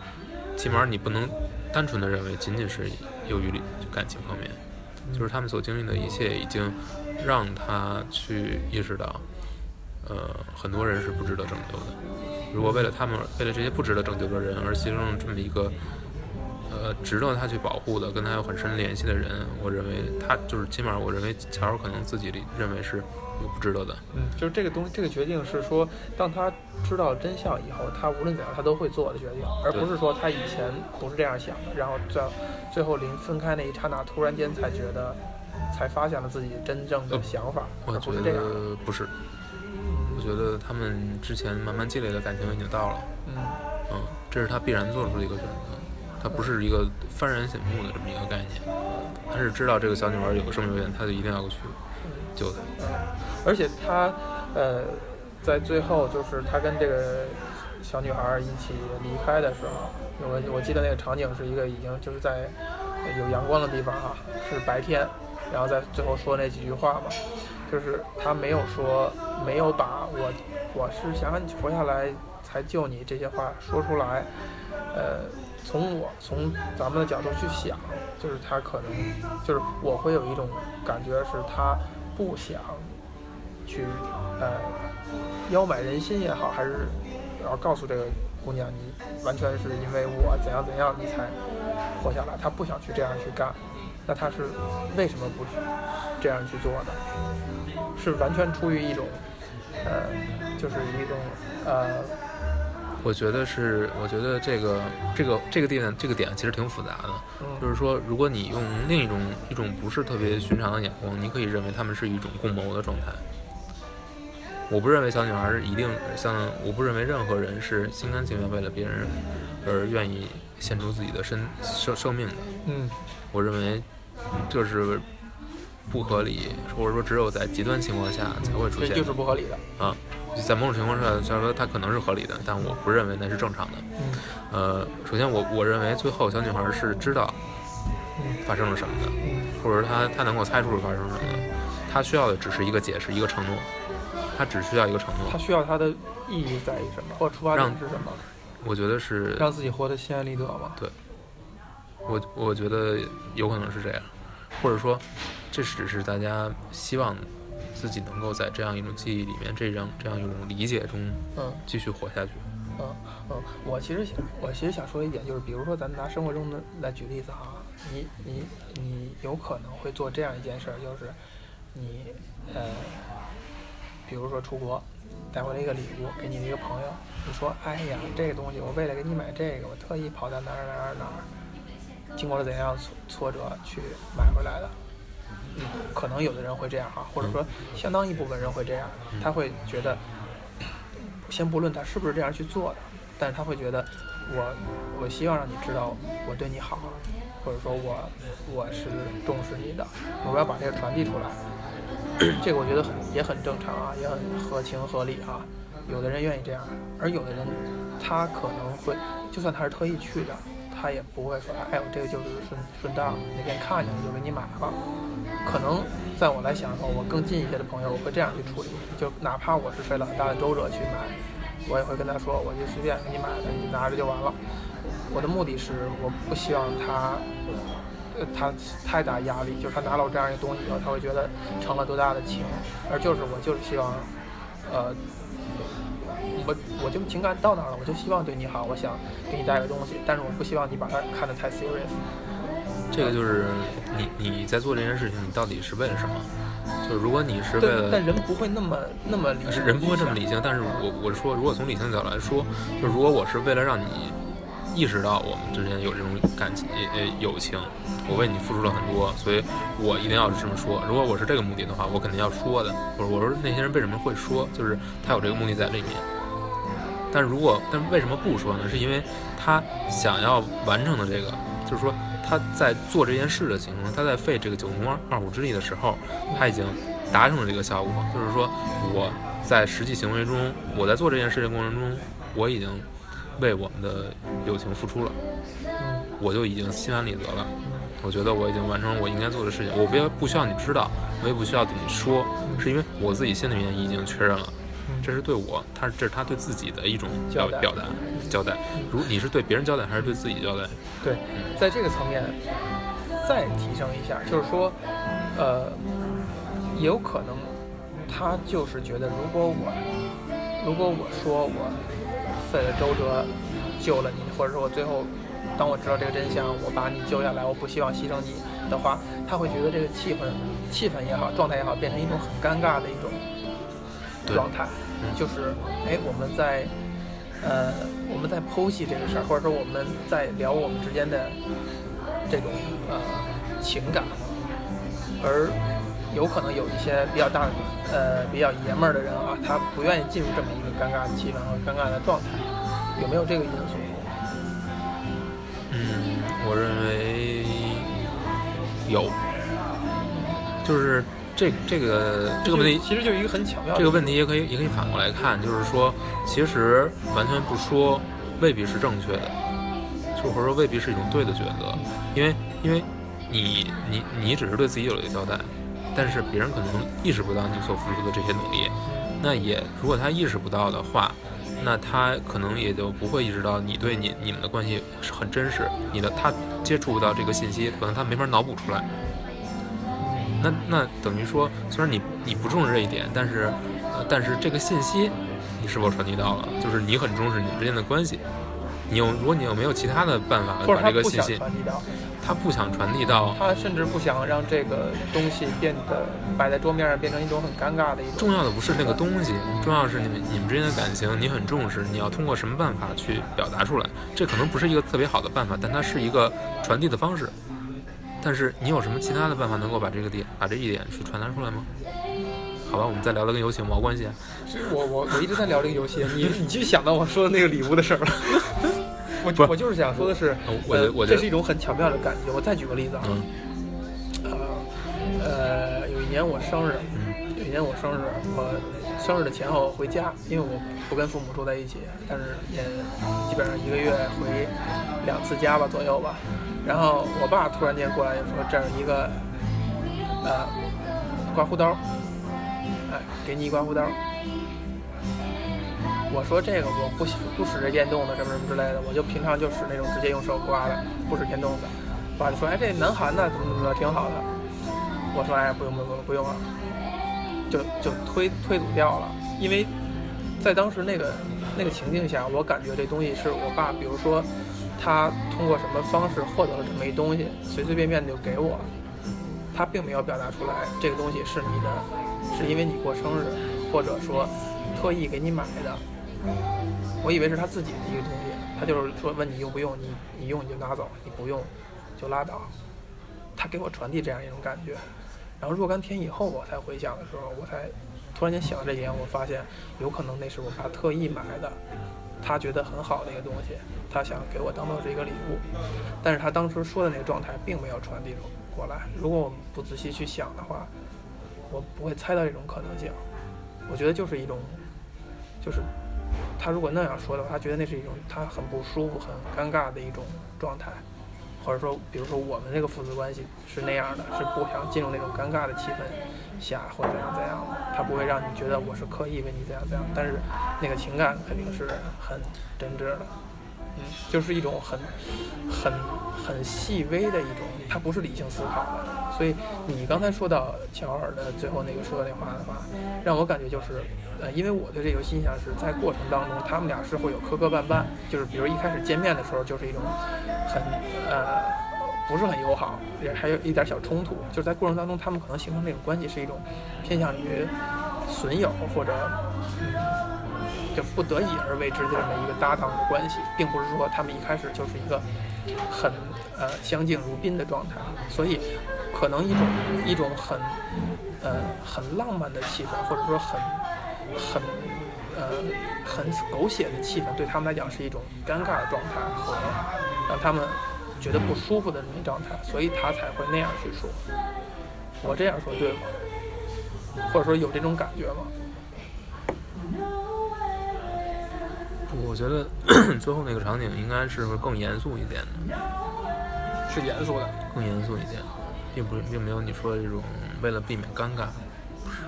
起码你不能单纯的认为仅仅是由于感情方面，就是他们所经历的一切已经让他去意识到，呃，很多人是不值得拯救的。如果为了他们，为了这些不值得拯救的人而牺牲了这么一个，呃，值得他去保护的、跟他有很深联系的人，我认为他就是起码我认为乔尔可能自己认为是有不值得的。嗯，就是这个东西，这个决定是说，当他知道真相以后，他无论怎样，他都会做的决定，而不是说他以前不是这样想的，然后最最后临分开那一刹那，突然间才觉得，才发现了自己真正的想法，而我觉不是这样的。得不是，我觉得他们之前慢慢积累的感情已经到了。嗯嗯，这是他必然做出的一个选择，他不是一个幡然醒悟的这么一个概念，他是知道这个小女孩有个生命危险，他就一定要去救她。而且他呃，在最后就是他跟这个小女孩一起离开的时候，我我记得那个场景是一个已经就是在有阳光的地方哈、是白天，然后在最后说那几句话嘛，就是他没有说没有把我我是想让你活下来才救你这些话说出来，呃，从我从咱们的角度去想，就是他可能就是我会有一种感觉是他不想去呃邀买人心也好，还是要告诉这个姑娘你完全是因为我怎样怎样你才活下来，他不想去这样去干，那他是为什么不去这样去做的？是完全出于一种呃，就是一种呃我觉得是，我觉得这个这个这个点这个点其实挺复杂的，就嗯是说，如果你用另一种一种不是特别寻常的眼光，你可以认为他们是一种共谋的状态。我不认为小女孩一定像，我不认为任何人是心甘情愿为了别人而愿意献出自己的身生生命的。嗯我认为这是不合理，或者说只有在极端情况下才会出现这就是不合理的。啊。在某种情况下，虽然说它可能是合理的，但我不认为那是正常的。嗯呃，首先我我认为最后小女孩是知道嗯发生了什么的，嗯或者说她她能够猜出是发生什么的，她需要的只是一个解释，一个承诺，她只需要一个承诺。她需要她的意义在于什么，或出发点让是什么？我觉得是，让自己活得心安理得吧。对。我我觉得有可能是这样，或者说这只是大家希望自己能够在这样一种记忆里面，这样这样一种理解中嗯继续活下去。嗯嗯，我其实想，我其实想说一点，就是比如说咱们拿生活中的来举例子哈，你你你有可能会做这样一件事儿，就是你呃，比如说出国带回来一个礼物给你的一个朋友，你说哎呀这个东西我为了给你买这个，我特意跑到哪儿哪儿哪儿，经过了怎样挫挫折去买回来的。嗯，可能有的人会这样哈，或者说相当一部分人会这样，他会觉得，先不论他是不是这样去做的，但是他会觉得我我希望让你知道我对你好，或者说我我是重视你的，我要把这个传递出来。这个我觉得很也很正常啊，也很合情合理啊。有的人愿意这样，而有的人他可能会，就算他是特意去的，他也不会说，哎，我这个就是顺顺道那天看见了就给你买了。可能在我来想的话，我更近一些的朋友，我会这样去处理，就哪怕我是费了很大的周折去买，我也会跟他说，我就随便给你买的，你拿着就完了。我的目的是，我不希望他呃他太大压力，就是他拿了我这样一个东西以后，他会觉得成了多大的情，而就是我就是希望，呃，我我就情感到那儿了，我就希望对你好，我想给你带个东西，但是我不希望你把它看得太 serious。这个就是你你在做这件事情，你到底是为了什么？就是如果你是为，了但人不会那么那么理性，人不会这么理性，但是我我是说，如果从理性角度来说，就如果我是为了让你意识到我们之间有这种感情呃友情，我为你付出了很多，所以我一定要这么说。如果我是这个目的的话，我肯定要说的。我说我说那些人为什么会说，就是他有这个目的在里面。但如果但为什么不说呢？是因为他想要完成的这个，就是说他在做这件事的情况，他在费这个九牛二虎之力的时候，他已经达成了这个效果。就是说我在实际行为中，我在做这件事的过程中，我已经为我们的友情付出了，嗯我就已经心安理得了。我觉得我已经完成了我应该做的事情，我不要不需要你知道，我也不需要对你说，是因为我自己心里面已经确认了。这是对我，他这是他对自己的一种表表达交代。如你是对别人交代还是对自己交代？对，在这个层面再提升一下，就是说，呃，也有可能他就是觉得，如果我如果我说我费了周折救了你，或者说我最后当我知道这个真相，我把你救下来，我不希望牺牲你的话，他会觉得这个气氛气氛也好，状态也好，变成一种很尴尬的一种状态，就是哎，我们在呃我们在剖析这个事儿，或者说我们在聊我们之间的这种呃情感，而有可能有一些比较大呃比较爷们儿的人啊，他不愿意进入这么一个尴尬的气氛和尴尬的状态，有没有这个因素？嗯，我认为有，就是这这个这个问题，其实就是一个很巧妙的这个问题也可以也可以反过来看，就是说，其实完全不说未必是正确的，就或者说未必是一种对的选择，因为因为你你你只是对自己有了一个交代，但是别人可能意识不到你所付出的这些努力，那也如果他意识不到的话，那他可能也就不会意识到你对你你们的关系是很真实，你的他接触不到这个信息，可能他没法脑补出来。那那等于说，虽然你你不重视这一点，但是呃，但是这个信息你是否传递到了？就是你很重视你们之间的关系，你有如果你有没有其他的办法把这个信息，他不想传递到他甚至不想让这个东西变得摆在桌面上变成一种很尴尬的一种。重要的不是那个东西，重要的是你们你们之间的感情，你很重视，你要通过什么办法去表达出来？这可能不是一个特别好的办法，但它是一个传递的方式。但是你有什么其他的办法能够把这个点，把这一点去传达出来吗？好吧，我们再聊聊跟游戏有毛关系啊？我我我一直在聊这个游戏，你你就想到我说的那个礼物的事儿了。我我就是想说的是，呃这是一种很巧妙的感觉。我再举个例子啊，嗯呃呃，有一年我生日，嗯有一年我生日，我生日的前后回家，因为我不跟父母住在一起，但是也基本上一个月回两次家吧左右吧。然后我爸突然间过来就说这儿一个呃刮胡刀，哎，给你一刮胡刀。我说这个我不不使这电动的什么什么之类的，我就平常就使那种直接用手刮的，不使电动的。爸就说，哎，这南韩的怎么怎么着挺好的。我说，哎，不用不用不用了，就就推推阻掉了，因为在当时那个那个情境下，我感觉这东西是我爸，比如说他通过什么方式获得了这么一东西，随随便便就给我，他并没有表达出来这个东西是你的，是因为你过生日，或者说特意给你买的。我以为是他自己的一个东西，他就是说问你用不用，你你用你就拿走，你不用就拉倒。他给我传递这样一种感觉，然后若干天以后我才回想的时候，我才突然间想到这一点，我发现有可能那是我爸特意买的，他觉得很好的一个东西，他想给我当做是一个礼物，但是他当时说的那个状态并没有传递过来。如果我们不仔细去想的话，我不会猜到这种可能性。我觉得就是一种，就是他如果那样说的话，他觉得那是一种他很不舒服、很尴尬的一种状态，或者说，比如说我们这个父子关系是那样的，是不想进入那种尴尬的气氛下或怎样怎样的，他不会让你觉得我是刻意为你怎样怎样，但是那个情感肯定是很真挚的。嗯，就是一种很很很细微的一种，他不是理性思考的。所以你刚才说到乔尔的最后那个说的那话的话，让我感觉就是，呃，因为我对这个印象是在过程当中，他们俩是会有磕磕绊绊，就是比如一开始见面的时候就是一种很呃不是很友好，也还有一点小冲突，就是在过程当中他们可能形成那种关系是一种偏向于损友或者嗯。就不得已而为之的这么一个搭档的关系，并不是说他们一开始就是一个很呃相敬如宾的状态，所以可能一种一种很呃很浪漫的气氛，或者说很很呃很狗血的气氛，对他们来讲是一种尴尬的状态和让他们觉得不舒服的那种状态，所以他才会那样去说。我这样说对吗？或者说有这种感觉吗？我觉得 最后那个场景应该是会更严肃一点的，是严肃的，更严肃一点，并不并没有你说的这种为了避免尴尬，不是，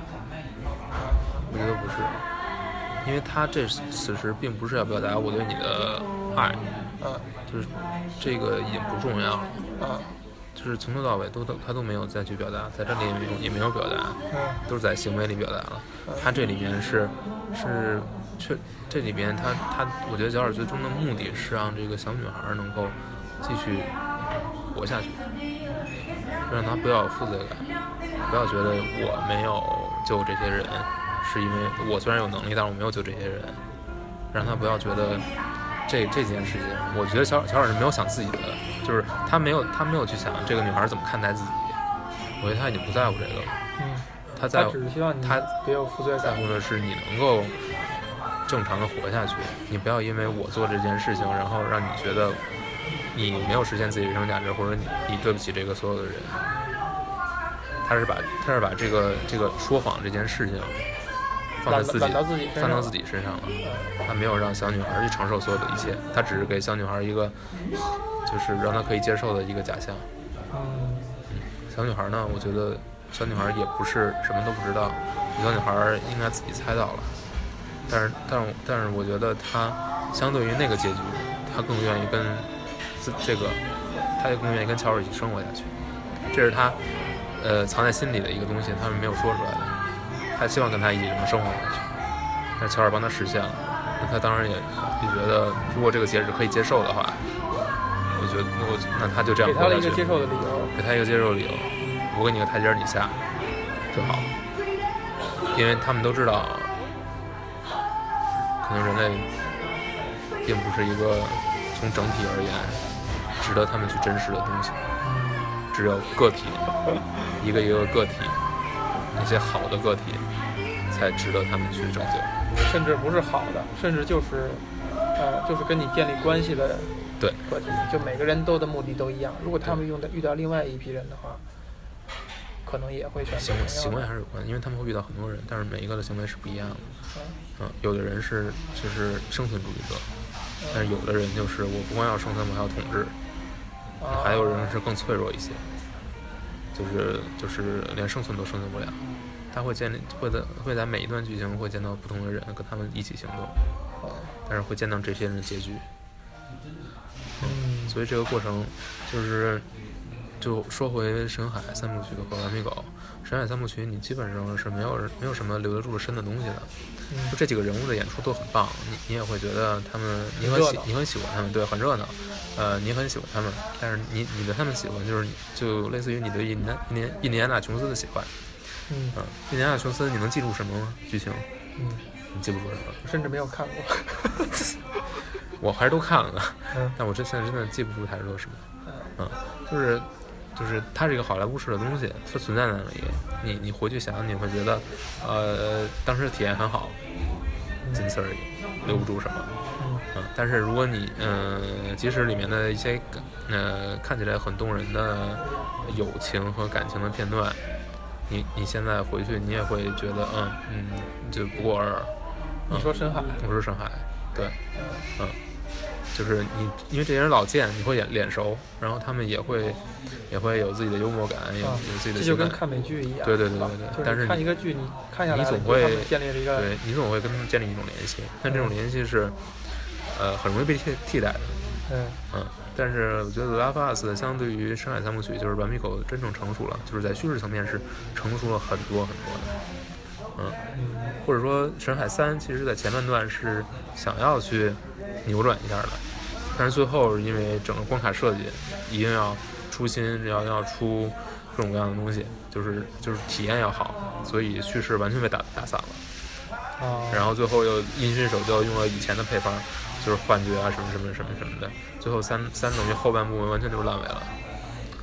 我觉得不是，因为他这此时并不是要表达我对你的爱，嗯就是这个已经不重要了，嗯就是从头到尾都都他都没有再去表达，在这里也没有也没有表达，嗯都是在行为里表达了。他这里面是是确这里边他他，我觉得小尔最终的目的是让这个小女孩能够继续活下去，让她不要有负罪感，不要觉得我没有救这些人，是因为我虽然有能力，但是我没有救这些人，让他不要觉得这这件事情，我觉得小小冉是没有想自己的，就是他没有他没有去想这个女孩怎么看待自己，我觉得他已经不在乎这个了，嗯，他在他只是希望你他别有负罪感。在乎的是你能够正常的活下去，你不要因为我做这件事情，然后让你觉得你没有实现自己人生价值，或者你你对不起这个所有的人。他是把他是把这个这个说谎这件事情放在自己放到自己身上了，他没有让小女孩去承受所有的一切，他只是给小女孩一个就是让她可以接受的一个假象。嗯。小女孩呢，我觉得小女孩也不是什么都不知道，小女孩应该自己猜到了，但是但是但是我觉得她相对于那个结局，她更愿意跟自这个，她也更愿意跟乔尔一起生活下去，这是她呃藏在心里的一个东西，他们没有说出来的，她希望跟他一起能生活下去，但乔尔帮他实现了，那他当然也也觉得如果这个结局可以接受的话，我觉得那我那他就这样给他了一个接受的理由。给他一个接受理由，我给你个台阶儿，你下就好。因为他们都知道，可能人类并不是一个从整体而言值得他们去珍视的东西，只有个体，一个一个个体，那些好的个体才值得他们去拯救。甚至不是好的，甚至就是，呃，就是跟你建立关系的对个体，就每个人都的目的都一样。如果他们用的遇到另外一批人的话，可能也会选择行为行为还是有关系，因为他们会遇到很多人，但是每一个的行为是不一样的。嗯嗯，有的人是就是生存主义者，但是有的人就是我不光要生存，我还要统治。啊还有人是更脆弱一些，就是就是连生存都生存不了。他会建立会在会在每一段剧情会见到不同的人，跟他们一起行动，啊但是会见到这些人的结局。嗯所以这个过程就是，就说回深海三部曲和顽皮狗，深海三部曲你基本上是没有没有什么留得住深的东西的。嗯就这几个人物的演出都很棒，你你也会觉得他们你很喜你很喜欢他们，对，很热闹，呃，你很喜欢他们，但是你你对他们喜欢就是就类似于你对印第安印第安印第安纳琼斯的喜欢，嗯嗯，印第安纳琼斯你能记住什么吗？剧情嗯，你记不住什么？我甚至没有看过。我还是都看了的，嗯但我这现在真的记不住太多什么，嗯，就是就是它是一个好莱坞式的东西，它存在在那里，你你回去想，你会觉得，呃，当时的体验很好，仅此而已，留不住什么。嗯。嗯，但是如果你嗯、即使里面的一些感呃看起来很动人的友情和感情的片段，你你现在回去你也会觉得嗯嗯就不过尔。尔。你说深海，我说深海，对，嗯，就是你因为这些人老见，你会眼脸熟，然后他们也会也会有自己的幽默感，有啊有自己的这就。跟看美剧一样。对对对对对但是看一个剧，你看下来，你总会建立了一个对你总会跟他们建立一种联系，但这种联系是，呃，很容易被替替代的。嗯嗯，但是我觉得《The Last of Us》相对于《深海三部曲》，就是《顽皮狗》真正成熟了，就是在叙事层面是成熟了很多很多的。嗯，或者说《深海三》其实在前半段是想要去扭转一下的，但是最后因为整个关卡设计一定要出新，要要出各种各样的东西，就是就是体验要好，所以叙事完全被打打散了。哦，然后最后又因循守旧，用了以前的配方，就是幻觉啊什么什么什么什么的。最后三三等于后半部分完全就是烂尾了，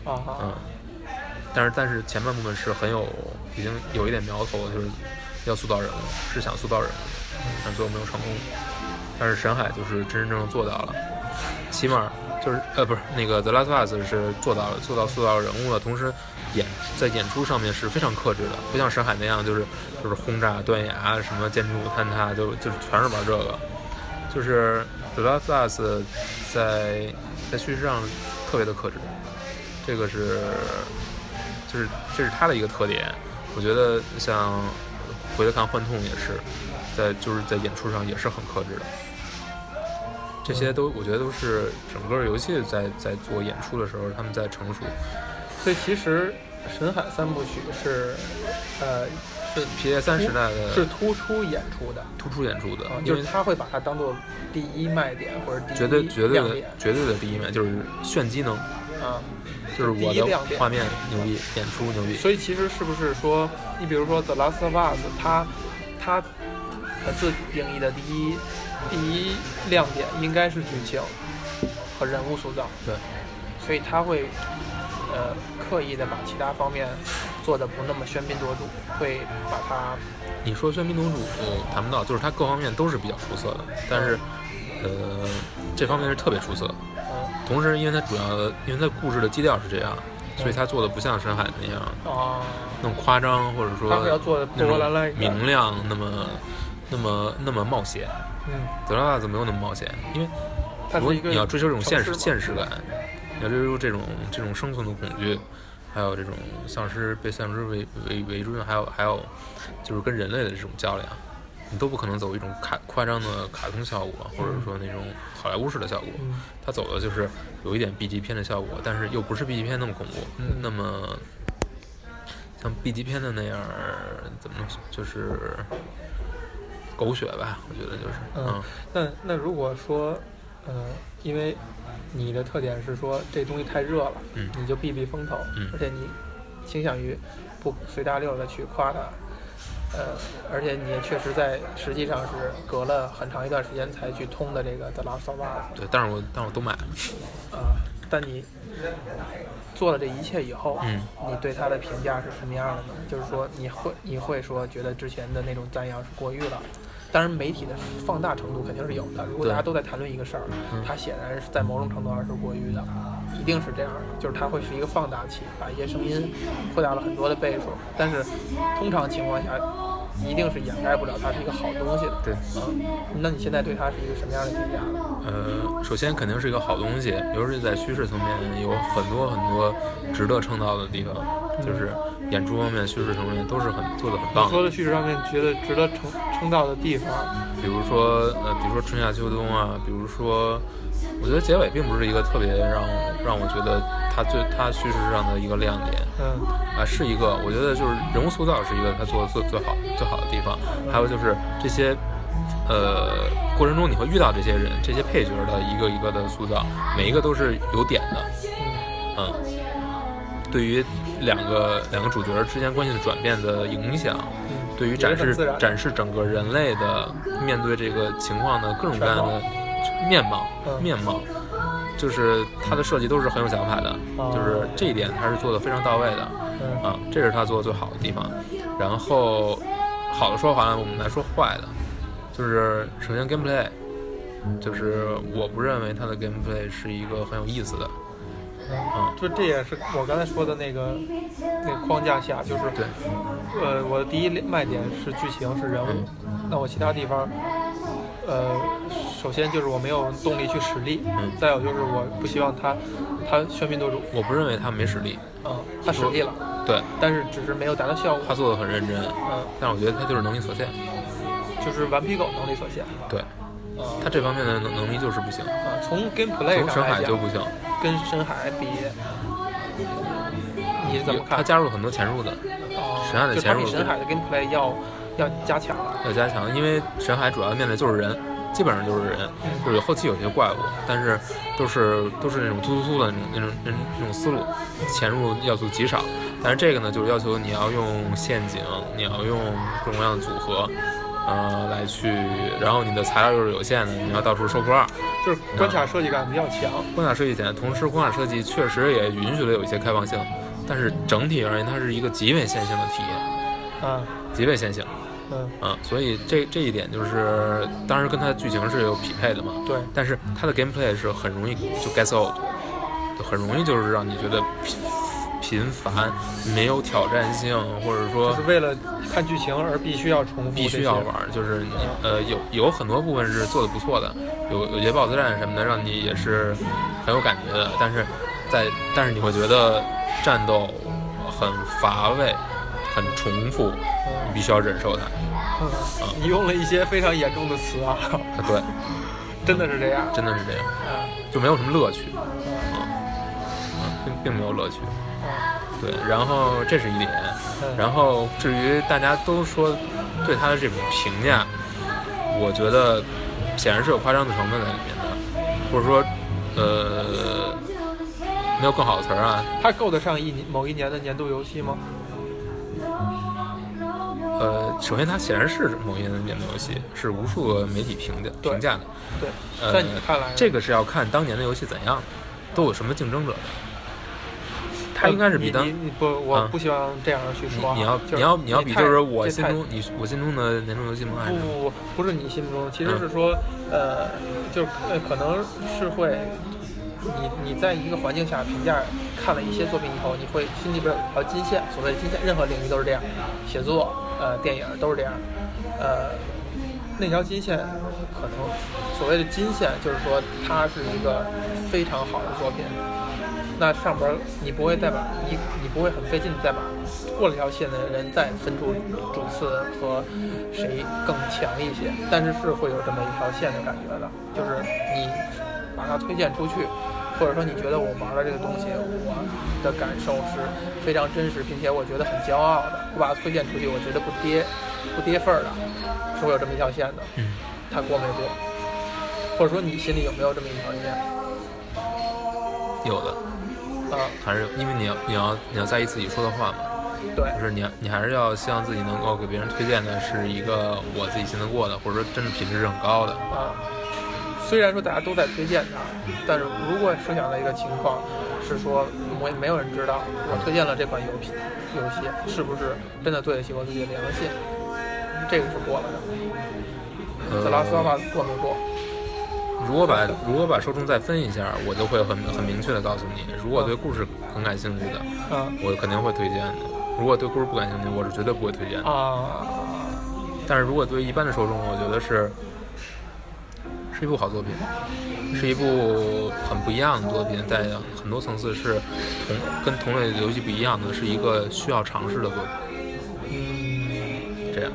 哦嗯。但是但是前半部分是很有已经有一点苗头，就是要塑造人物，是想塑造人物，但最后没有成功。但是沈海就是真真正正做到了，起码就是呃不是那个 The Last of Us 是做到了做到塑造人物了，同时演在演出上面是非常克制的，不像神海那样就是就是轰炸断崖什么建筑物坍塌就就是全是玩这个，就是 The Last of Us 在在叙事上特别的克制，这个是就是这是他的一个特点。我觉得像回头看幻痛也是，在就是在演出上也是很克制的。这些都我觉得都是整个游戏在在做演出的时候，他们在成熟。所以其实《神海三部曲》是，呃，是 PS 三时代的是突出演出的，突出演出的啊，，因为就是他会把它当做第一卖点或者第一绝对绝对的绝对的第一卖就是炫技能，啊。就是我的画面牛逼，演出牛逼。所以其实是不是说，你比如说《The Last of Us》，它它呃自定义的第一第一亮点应该是剧情和人物塑造，对，所以他会呃刻意的把其他方面做的不那么喧宾夺主，会把它你说喧宾夺主，呃，谈不到，就是他各方面都是比较出色的，但是，呃，这方面是特别出色。嗯。同时，因为它主要的，因为它故事的基调是这样，所以它做的不像深海那样啊，那么夸张，或者说他要做明亮，那么那么那么冒险。嗯，德拉瓦兹没有那么冒险，因为如果你要追求这种现实现实感，你要追求这种这种生存的恐惧，还有这种丧尸被丧尸围围围追，还有还有就是跟人类的这种较量，你都不可能走一种卡夸张的卡通效果，或者说那种好莱坞式的效果。嗯。它走的就是有一点 B 级片的效果，但是又不是 B 级片那么恐怖，嗯。那么像 B 级片的那样怎么就是狗血吧，我觉得就是嗯那那如果说，呃，因为你的特点是说这东西太热了，嗯你就避避风头，嗯而且你倾向于不随大溜的去夸它，呃，而且你也确实在实际上是隔了很长一段时间才去通的这个 The Last of Us 对，但是我但是我都买了，啊，但你做了这一切以后，嗯你对他的评价是什么样的呢？就是说你会你会说觉得之前的那种赞扬是过誉了。当然，媒体的放大程度肯定是有的。如果大家都在谈论一个事儿，嗯它显然是在某种程度上是过于的，一定是这样的。就是它会是一个放大器，把一些声音扩大了很多的倍数。但是，通常情况下，一定是掩盖不了它是一个好东西的。对。嗯，那你现在对它是一个什么样的评价呢？呃，首先肯定是一个好东西，尤其是在趋势层面有很多很多值得称道的地方，就是演出方面、叙事层面都是很做的很棒的。说的叙事上面觉得值得称称道的地方，比如说呃，比如说春夏秋冬啊，比如说，我觉得结尾并不是一个特别让让我觉得它最它叙事上的一个亮点嗯。啊，是一个我觉得就是人物塑造是一个他做的最最好最好的地方，还有就是这些。呃，过程中你会遇到这些人，这些配角的一个一个的塑造，每一个都是有点的，嗯。嗯，对于两个两个主角之间关系的转变的影响，嗯，对于展示展示整个人类的面对这个情况的各种各样的面貌嗯。面貌，就是它的设计都是很有想法的，哦。就是这一点它是做的非常到位的嗯。啊，这是他做的最好的地方。然后好的说完了，我们来说坏的，就是首先 gameplay，就是我不认为它的 gameplay 是一个很有意思的，嗯，就这也是我刚才说的那个那个框架下，就是对，呃，我的第一卖点是剧情是人物，那我其他地方，呃，首先就是我没有动力去使力，嗯。再有就是我不希望他他喧宾夺主，我不认为他没实力，嗯，他实力了，对但是只是没有达到效果，他做的很认真，嗯，但我觉得他就是能力所限，就是顽皮狗能力所限，对，啊他这方面的能能力就是不行，啊，从 gameplay 从深上海就不行。跟深海比，你是怎么看？他加入了很多潜入的，哦深海的潜入深海的 gameplay 要要加强了。要加强，因为深海主要面对就是人，基本上就是人，就是后期有些怪物，但是都是都是那种突突突的那种那种那种那种思路，潜入要素极少。但是这个呢，就是要求你要用陷阱，你要用各种各样的组合，呃，来去，然后你的材料又是有限的，你要到处收破烂。就是关卡设计感比较强。关卡设计简单，同时关卡设计确实也允许了有一些开放性，但是整体而言，它是一个极为线性的体验，啊，极为线性。嗯，啊，所以这这一点就是，当然跟它的剧情是有匹配的嘛。对，但是它的 gameplay 是很容易就 get old，就很容易就是让你觉得频频繁，没有挑战性，或者说就是为了看剧情而必须要重复，必须要。玩儿。就是你呃有有很多部分是做的不错的，有有些 BOSS 战什么的，让你也是很有感觉的。但是在但是你会觉得战斗很乏味，很重复，你必须要忍受它。嗯，你用了一些非常严重的词啊，啊，对，真的是这样。真的是这样，啊就没有什么乐趣。嗯，并并没有乐趣。啊对，然后这是一点，嗯。然后至于大家都说对他的这种评价，我觉得显然是有夸张的成分在里面的，或者说，呃，没有更好的词儿啊，它够得上一年某一年的年度游戏吗？呃，首先它显然是某一年的年度游戏，是无数个媒体评价评价的，对，呃在你看来呢，这个是要看当年的游戏怎样，都有什么竞争者的，它应该是比当你你你不，我啊不希望这样去说啊。你要就是你要你要比太就是我心中你我心中的年度游戏吗？不不不，不是你心目中，其实嗯是说，呃，就是呃，可能是会，你你在一个环境下评价，看了一些作品以后，你会心里边有一条金线，所谓的金线，任何领域都是这样，写作、呃，电影都是这样，呃，那条金线可能所谓的金线，就是说它是一个非常好的作品，那上边你不会再把你你不会很费劲地再把过了一条线的人再分出主次和谁更强一些，但是是会有这么一条线的感觉的，就是你把它推荐出去，或者说你觉得我玩的这个东西，我的感受是非常真实，并且我觉得很骄傲的，我把它推荐出去，我觉得不跌不跌份儿的，是会有这么一条线的，嗯，它过没过？或者说你心里有没有这么一条线？有的，啊，还是因为你要你要你要在意自己说的话嘛，对，就是你你还是要希望自己能够给别人推荐的是一个我自己信得过的，或者说真的品质是很高的。啊，虽然说大家都在推荐它，但是如果设想的一个情况是说，我也没有人知道我推荐了这款游戏，游戏是不是真的对得起我自己的良心，这个是过了的。呃《The Last of Us》过没过？如果把如果把受众再分一下，我就会很很明确的告诉你，如果对故事很感兴趣的，啊我肯定会推荐的；如果对故事不感兴趣，我是绝对不会推荐的。啊，但是如果对一般的受众，我觉得是是一部好作品，是一部很不一样的作品，在很多层次是同跟同类的游戏不一样的，是一个需要尝试的作品。嗯，这样，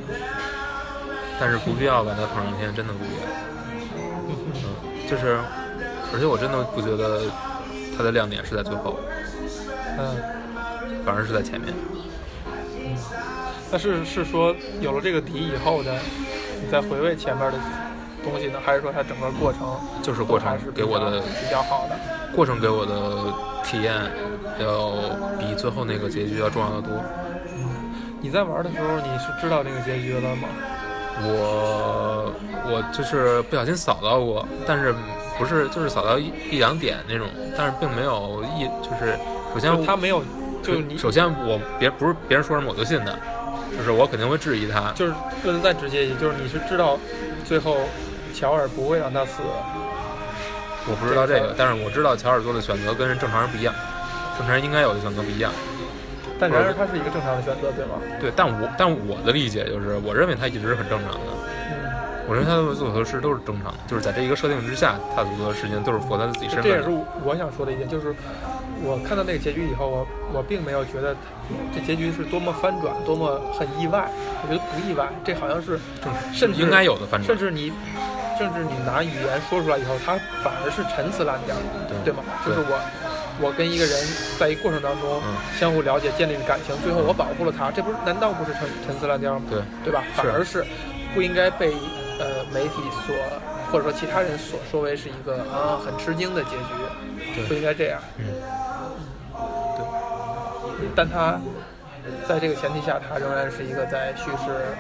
但是不必要把它捧上天，真的不必要。嗯，就是，而且我真的不觉得它的亮点是在最后，嗯，反而是在前面。嗯那是是说有了这个底以后的，你再回味前面的东西呢，还是说它整个过程就是过程给我的比较好的？过程给我的体验要比最后那个结局要重要的多。你在玩的时候，你是知道这个结局了吗？我我就是不小心扫到过，但是不是就是扫到一一两点那种，但是并没有一就是首先他没有，就你首先我别不是别人说什么我就信的，就是我肯定会质疑他。就是不能再直接一点，就是你是知道最后乔尔不会让他死，我不知道这个，但是我知道乔尔做的选择跟正常人不一样，正常人应该有的选择不一样。但然而他是一个正常的选择，对吗？对，但我但我的理解就是，我认为他一直是很正常的。嗯，我认为他做的事都是正常的，就是在这一个设定之下，他所做的事情都是符合他自己身这也是。我想说的一点，就是我看到那个结局以后，我我并没有觉得这结局是多么翻转，多么很意外，我觉得不意外，这好像是正甚至应该有的翻转甚。至你甚至你拿语言说出来以后，它反而是陈词滥调，对对吗？就是我，我跟一个人在一过程当中嗯。相互了解，建立了感情，最后我保护了他，这不是难道不是陈陈词滥调吗？对，对吧？反而是不应该被呃媒体所或者说其他人所说为是一个啊很吃惊的结局，对。不应该这样。嗯，对，但他在这个前提下，他仍然是一个在叙事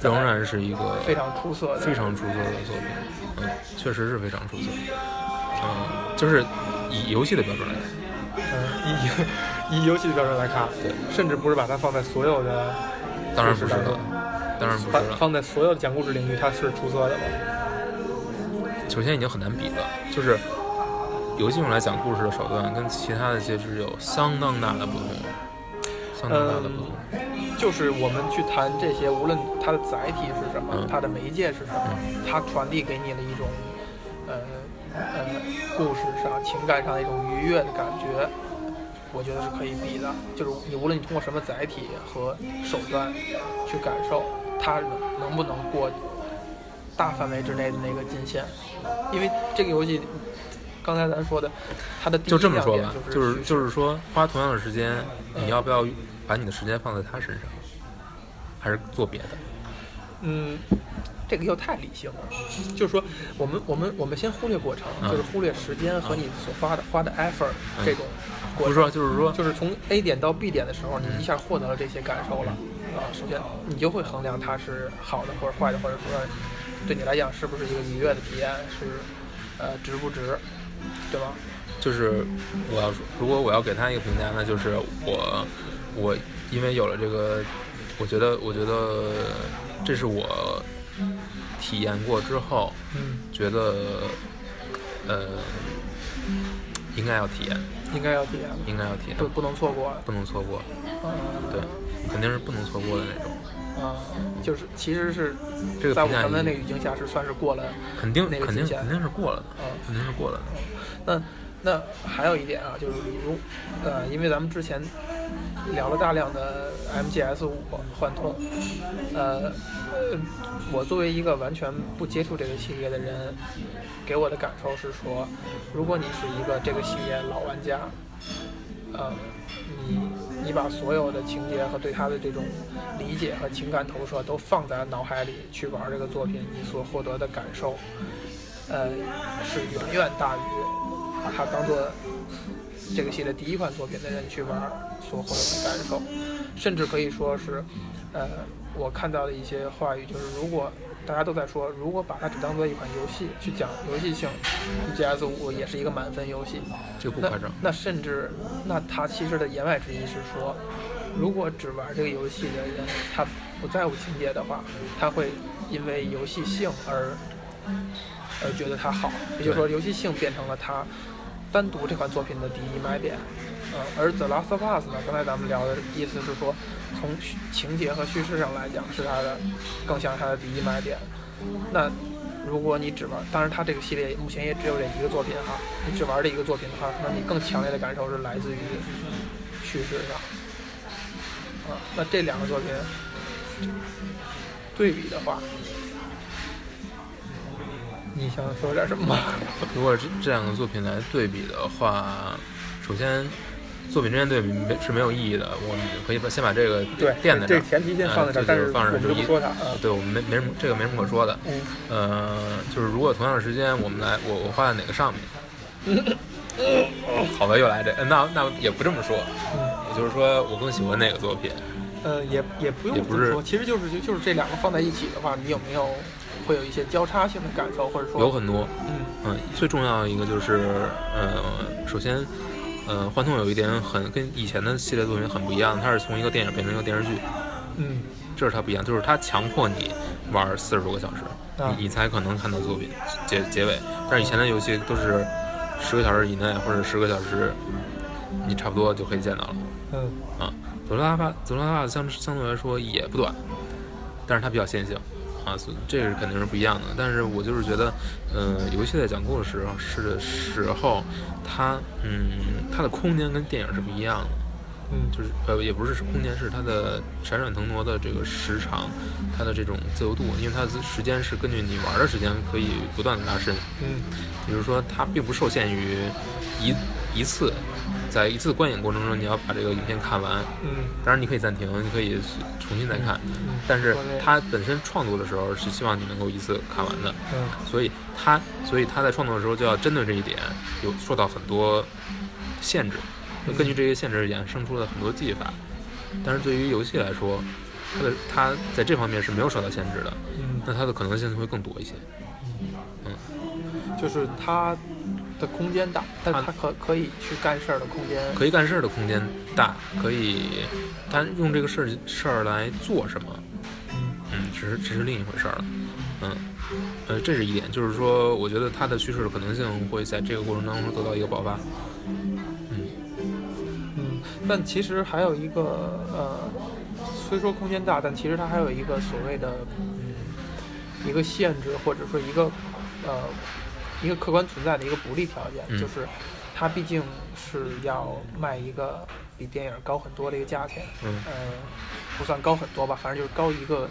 仍然是一个非常出色的，非常出色的作品，嗯，确实是非常出色，嗯，就是以游戏的标准来看，嗯，以 以游戏的标准来看，对，甚至不是把它放在所有的当然不是了，当然不是了，放在所有的讲故事领域，它是出色的吗？首先已经很难比了，就是游戏用来讲故事的手段跟其他的介质有相当大的不同，相当大的不同。就是我们去谈这些，无论它的载体是什么，嗯它的媒介是什么，它传递给你的一种，呃呃，故事上、情感上的一种愉悦的感觉，我觉得是可以比的。就是你无论你通过什么载体和手段去感受，它能能不能过大范围之内的那个金线，因为这个游戏。刚才咱说的，它的就这么说吧，就是就是说，花同样的时间，你要不要把你的时间放在他身上，还是做别的？嗯，这个又太理性了。就是说，我们我们我们先忽略过程，嗯就是忽略时间和你所花的花的 effort 嗯这种不是。说就是说，就是从 A 点到 B 点的时候，嗯你一下获得了这些感受了啊。首先，你就会衡量它是好的或者坏的，或者说对你来讲是不是一个愉悦的体验，是呃值不值，对吧？就是我要说，如果我要给他一个评价，那就是我我因为有了这个，我觉得我觉得这是我体验过之后嗯，觉得呃应该要体验，应该要体验，应该要体验不，不能错过。不能错过，嗯，对，肯定是不能错过的那种。啊，就是其实是这个在我们的那个语境下是算是过了。肯定那个肯定肯定是过了的，嗯肯定是过了的。那那还有一点啊，就是如呃，因为咱们之前聊了大量的 MGS 五幻痛，呃，我作为一个完全不接触这个系列的人，给我的感受是说，如果你是一个这个系列老玩家，呃，你你把所有的情节和对它的这种理解和情感投射都放在脑海里去玩这个作品，你所获得的感受，呃，是远远大于把它当做这个系列第一款作品的人去玩所获得的感受，甚至可以说是，呃，我看到的一些话语就是，如果大家都在说，如果把它只当做一款游戏去讲游戏性，GS 五也是一个满分游戏，那这个不夸张。那甚至，那他其实的言外之意是说，如果只玩这个游戏的人，他不在乎情节的话，他会因为游戏性而而觉得它好，也就是说，游戏性变成了他单独这款作品的第一卖点。呃，而 The Last of Us 呢，刚才咱们聊的意思是说，从情节和叙事上来讲，是它的更像它的第一卖点。那如果你只玩，当然它这个系列目前也只有这一个作品哈，你只玩这一个作品的话，那你更强烈的感受是来自于叙事上。啊，那这两个作品对比的话，你想说点什么吗？如果这这两个作品来对比的话，首先作品之间对比没是没有意义的。我们可以把先把这个对，垫在这儿这，前提先放在这儿，就是放着我们就不一说它啊。对我们没没什么这个没什么可说的。嗯，呃，就是如果同样的时间，我们来我我画在哪个上面？好吧，又来这，呃那那也不这么说，也就是说我更喜欢哪个作品？呃，也也不用也不是这么说，其实就是就就是这两个放在一起的话，你有没有会有一些交叉性的感受，或者说有很多，嗯。嗯，最重要的一个就是，呃，首先，呃，《幻痛》有一点很跟以前的系列作品很不一样，它是从一个电影变成一个电视剧，嗯。这是它不一样，就是它强迫你玩四十多个小时，啊。你你才可能看到作品结结尾。但是以前的游戏都是十个小时以内或者十个小时，你差不多就可以见到了。嗯。啊。佐罗拉巴佐罗拉巴相相对来说也不短，但是它比较线性啊，所以这个是肯定是不一样的。但是我就是觉得，呃，游戏在讲故事是的时候，它嗯它的空间跟电影是不一样的。嗯就是呃也不是空间，是它的闪闪腾挪的这个时长，它的这种自由度，因为它的时间是根据你玩的时间可以不断的拉伸。嗯比如说它并不受限于一一次，在一次观影过程中你要把这个影片看完，嗯。当然你可以暂停，你可以重新再看，嗯，但是它本身创作的时候是希望你能够一次看完的。嗯。所以他所以他在创作的时候就要针对这一点，有受到很多限制，就根据这些限制衍生出了很多技法。但是对于游戏来说，它的它在这方面是没有受到限制的，嗯，那它的可能性会更多一些。嗯。就是它的空间大，但是它它可可以去干事儿的空间，可以干事儿的空间大，可以，他用这个事儿事儿来做什么，嗯嗯，只是只是另一回事儿了，嗯，呃，这是一点，就是说，我觉得它的叙事的可能性会在这个过程当中得到一个爆发。嗯，但其实还有一个呃，虽说空间大，但其实它还有一个所谓的嗯一个限制，或者说一个呃一个客观存在的一个不利条件，嗯。就是它毕竟是要卖一个比电影高很多的一个价钱，嗯。呃，不算高很多吧，反正就是高一个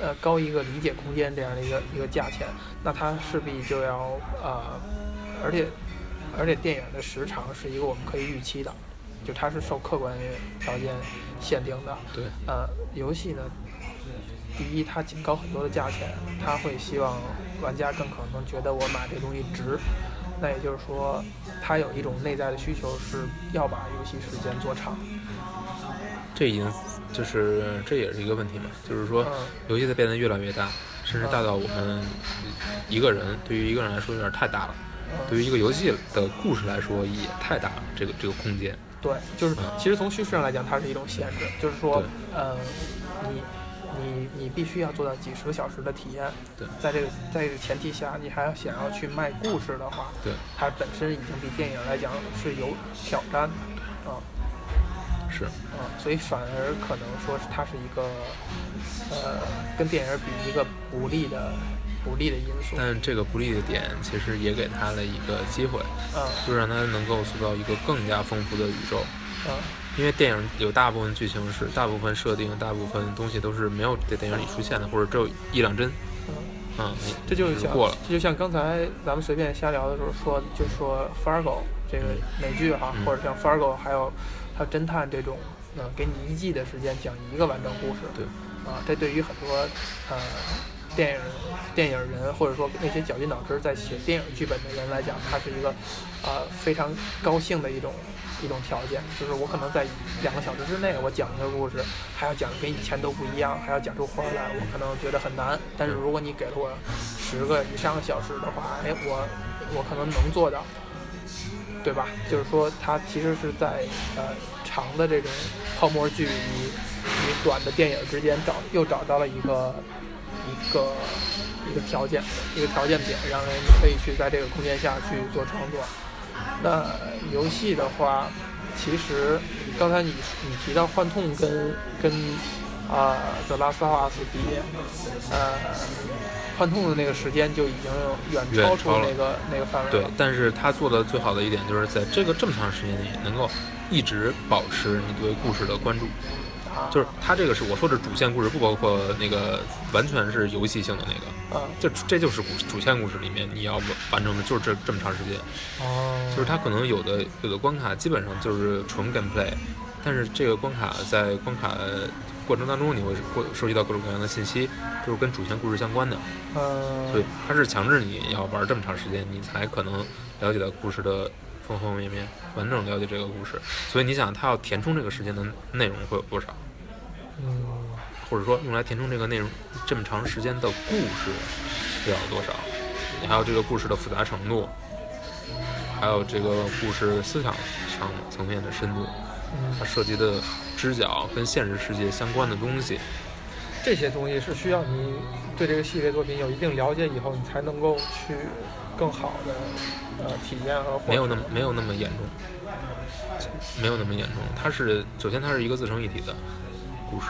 呃高一个理解空间这样的一个一个价钱，那它势必就要呃，而且而且电影的时长是一个我们可以预期的，就它是受客观条件限定的。对，呃，游戏呢，第一它仅高很多的价钱，它会希望玩家更可能觉得我买这东西值。那也就是说，它有一种内在的需求是要把游戏时间做长。这已经就是这也是一个问题嘛，就是说嗯游戏在变得越来越大，甚至大到我们一个人对于一个人来说有点太大了，对于一个游戏的故事来说也太大了，这个这个空间。对，就是嗯其实从叙事上来讲，它是一种限制，就是说对，呃，你你你必须要做到几十个小时的体验。对在这个在这个前提下，你还要想要去卖故事的话，对，它本身已经比电影来讲是有挑战的，啊、是，啊、所以反而可能说是它是一个，呃，跟电影比一个不利的不利的因素。但这个不利的点其实也给他了一个机会，嗯就让他能够塑造一个更加丰富的宇宙。嗯因为电影有大部分剧情是大部分设定、大部分东西都是没有在电影里出现的，或者只有一两帧。嗯，嗯，这就过了。这就像刚才咱们随便瞎聊的时候说，就说 Fargo 这个美剧哈，嗯或者像 Fargo 还有还有侦探这种，嗯，给你一季的时间讲一个完整故事。对。啊，这对于很多呃电影电影人或者说那些绞尽脑汁在写电影剧本的人来讲，它是一个呃非常高兴的一种一种条件，就是我可能在两个小时之内，我讲一个故事，还要讲跟以前都不一样，还要讲出花来，我可能觉得很难。但是如果你给了我十个以上小时的话，哎，我我可能能做到，对吧？就是说，它其实是在呃长的这种泡沫剧与与短的电影之间找又找到了一个一个一个条件，一个条件点，让人可以去在这个空间下去做创作。那游戏的话，其实刚才你你提到幻痛跟跟啊、The Last of Us 比，呃，幻痛的那个时间就已经远远超出超那个那个范围了。，对但是他做的最好的一点就是在这个这么长时间里，能够一直保持你对故事的关注。啊，就是它这个是我说的主线故事，不包括那个完全是游戏性的那个。啊，这这就是主主线故事里面你要完完成的，就是这这么长时间。哦，就是它可能有的有的关卡基本上就是纯 gameplay，但是这个关卡在关卡过程当中你会过收集到各种各样的信息，就是跟主线故事相关的，嗯，所以它是强制你要玩这么长时间，你才可能了解到故事的方方面面，完整了解这个故事。所以你想，它要填充这个时间的内容会有多少？嗯，或者说用来填充这个内容这么长时间的故事要有多少？你还有这个故事的复杂程度，还有这个故事思想上层面的深度，它涉及的知角跟现实世界相关的东西。这些东西是需要你对这个系列作品有一定了解以后，你才能够去更好的呃体验和没有那么没有那么严重，没有那么严重。它是首先它是一个自成一体的故事，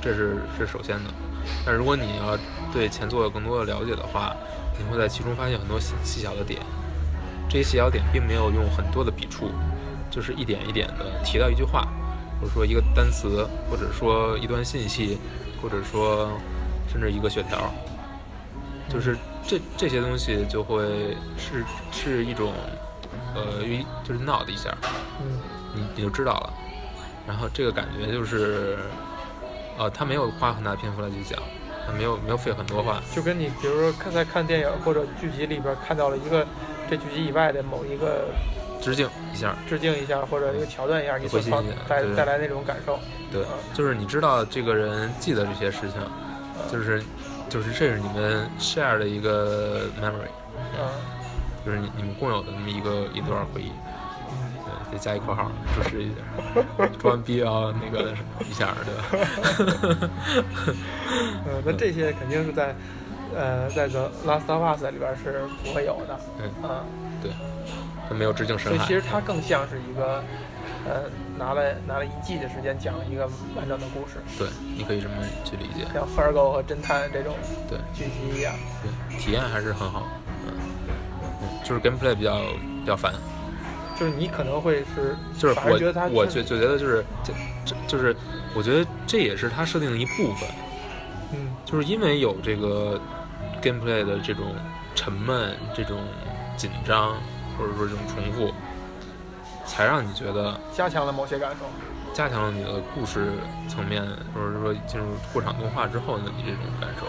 这是是首先的。但如果你要对前作有更多的了解的话，你会在其中发现很多细细小的点。这些细小点并没有用很多的笔触，就是一点一点的提到一句话，或者说一个单词，或者说一段信息，或者说甚至一个血条，就是这这些东西就会是是一种呃，一就是闹的一下，嗯。你你就知道了。然后这个感觉就是，呃，他没有花很大篇幅来去讲，他没有没有费很多话，就跟你比如说看在看电影或者剧集里边看到了一个这剧集以外的某一个致敬一下，致敬一下或者一个桥段一下，你对带带来那种感受。对啊，就是你知道这个人记得这些事情，就是就是这是你们 share 的一个 memory，嗯。就是你你们共有的那么一个一段回忆。对，再加一括号，注释一下，装逼啊那个一下，对吧？嗯，那这些肯定是在呃在 The Last of Us 里边是不会有的。嗯，啊，对，他没有致敬深海所以其，实它更像是一个呃拿了拿了一季的时间讲一个完整的故事，对，你可以这么去理解，像 Fargo 和侦探这种对。剧集一样。对，体验还是很好，嗯，嗯，就是 gameplay 比较比较烦，就是你可能会是，就是我觉得它我我就就觉得就是这这就是我觉得这也是它设定的一部分，嗯。就是因为有这个 gameplay 的这种沉闷、这种紧张，或者说这种重复，才让你觉得加强了某些感受。加强了你的故事层面，或者说进入过场动画之后的你这种感受。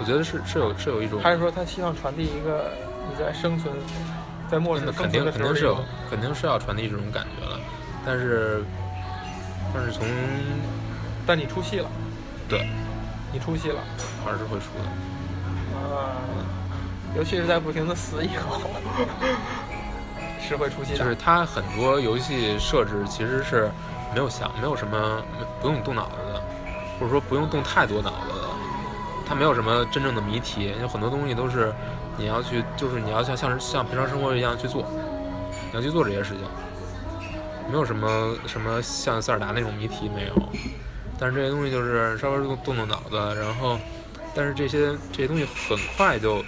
我觉得是是有是有一种，还是说他希望传递一个你在生存，在末世那肯定肯定是有肯定是要传递这种感觉了，但是但是从但你出戏了，对。你出戏了。还是会出的，啊，尤其是在不停的死以后，是会出现。就是它很多游戏设置其实是没有想没有什么不用动脑子的，或者说不用动太多脑子的，它没有什么真正的谜题，有很多东西都是你要去，就是你要像像像平常生活一样去做，你要去做这些事情，没有什么什么像塞尔达那种谜题没有，但是这些东西就是稍微动动动脑子，然后但是这些这些东西很快就。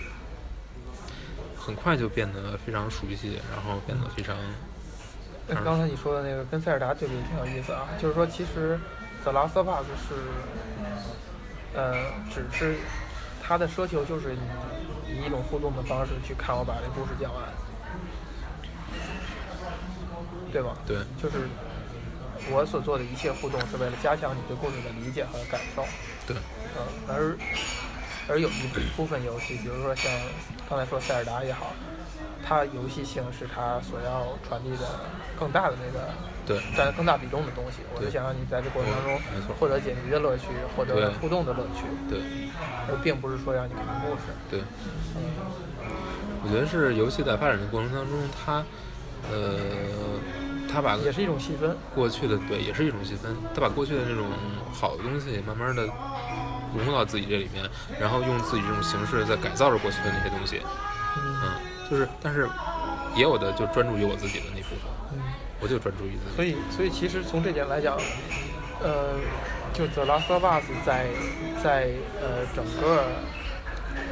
很快就变得非常熟悉，然后变得非常那刚才你说的那个跟塞尔达对比挺有意思啊，就是说其实 The Last of Us 是，呃，只是它的奢求就是你以一种互动的方式去看我把这故事讲完，对吧？对就是我所做的一切互动是为了加强你对故事的理解和感受。对，嗯，而而有一部分游戏，比如说像刚才说塞尔达也好，它游戏性是它所要传递的更大的那个对占更大比重的东西。我就想让你在这过程当中获得解谜的乐趣，获得互动的乐趣，对而并不是说让你看故事。对，嗯，我觉得是游戏在发展的过程当中，它呃，它把也是一种细分。过去的对，也是一种细分，它把过去的那种好的东西慢慢的融入到自己这里面，然后用自己这种形式在改造着过去的那些东西，嗯嗯，就是但是也有的就专注于我自己的那部分，嗯。我就专注于自己，所以，所以其实从这点来讲，呃，就 The Last of Us 在在呃整个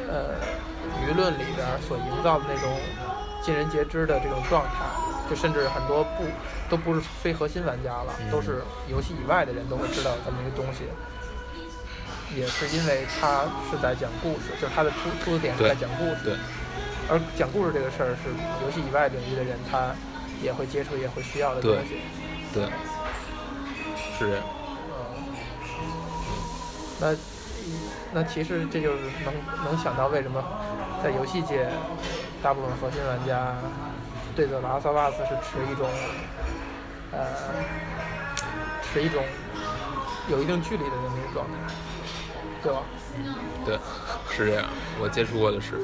呃舆论里边所营造的那种尽人皆知的这种状态，就甚至很多不都不是非核心玩家了，嗯都是游戏以外的人都会知道这么一个东西。也是因为它是在讲故事，就是它的出出的点是在讲故事，对。而讲故事这个事儿是游戏以外领域的人他也会接触也会需要的东西。对，是。这样，嗯，那那其实这就是能能想到为什么在游戏界，大部分核心玩家对 The Last of Us 是持一种呃持一种有一定距离的那么一个状态，对吧？对，是这样，我接触过的是。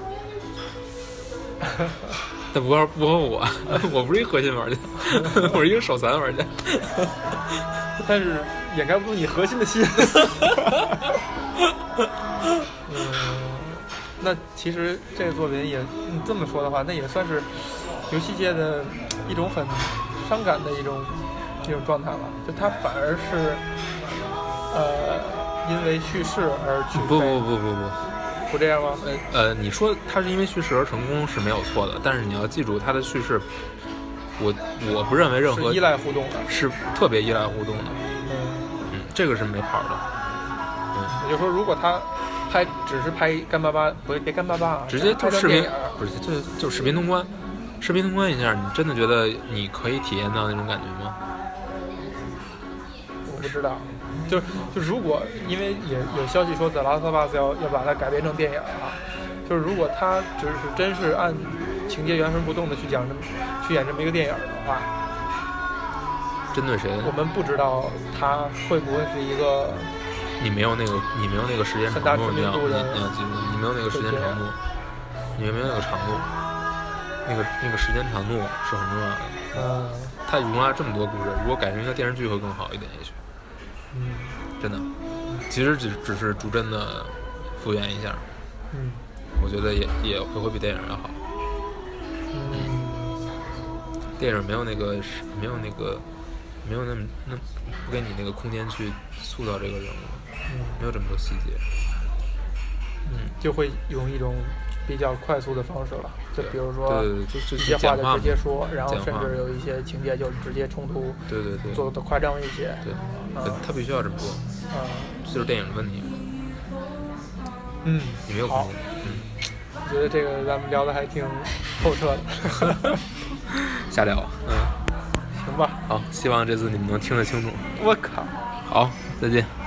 但不光不问我，我不是一核心玩家，我是一个手残玩家。但是掩盖不住你核心的心。嗯，那其实这个作品也，你这么说的话，那也算是游戏界的一种很伤感的一种一种状态了。就它反而是，呃，因为去世而去不不不不不，不这样吗？呃呃，你说他是因为叙事而成功是没有错的，但是你要记住，他的叙事我我不认为任何是依赖互动的。是特别依赖互动的，嗯，嗯，这个是没跑的，嗯也就是说，如果他拍只是拍干巴巴，不是别干巴巴啊，直接拍就视频不是就就视频通关，视频通关一下，你真的觉得你可以体验到那种感觉吗？我不知道。就是就如果因为也有消息说《The Last of Us》要要把它改编成电影啊，就是如果他只是真是按情节原封不动的去讲这么去演这么一个电影的话，针对谁？我们不知道他会不会是一个你没有那个，你没有那个时间很大长度，你要你知名度的你要记住，你没有那个时间长度，你没有那个长度，那个那个时间长度是很重要的。嗯它容纳这么多故事，如果改成一个电视剧会更好一点，也许嗯真的。其实只只是逐帧的复原一下，嗯我觉得也也会会比电影要好。嗯电影没有那个没有那个没有那么那不给你那个空间去塑造这个人物，嗯没有这么多细节。嗯，就会用一种比较快速的方式了，就比如说对对对，就就一些话就。直接说，然后甚至有一些情节就直接冲突，对对对，做的夸张一些。对，嗯他他必须要这么做，嗯这就是电影的问题，嗯，好你没有空，间。嗯，我觉得这个咱们聊的还挺透彻的，瞎聊。嗯，行吧？好，希望这次你们能听得清楚。我靠，好，再见。嗯。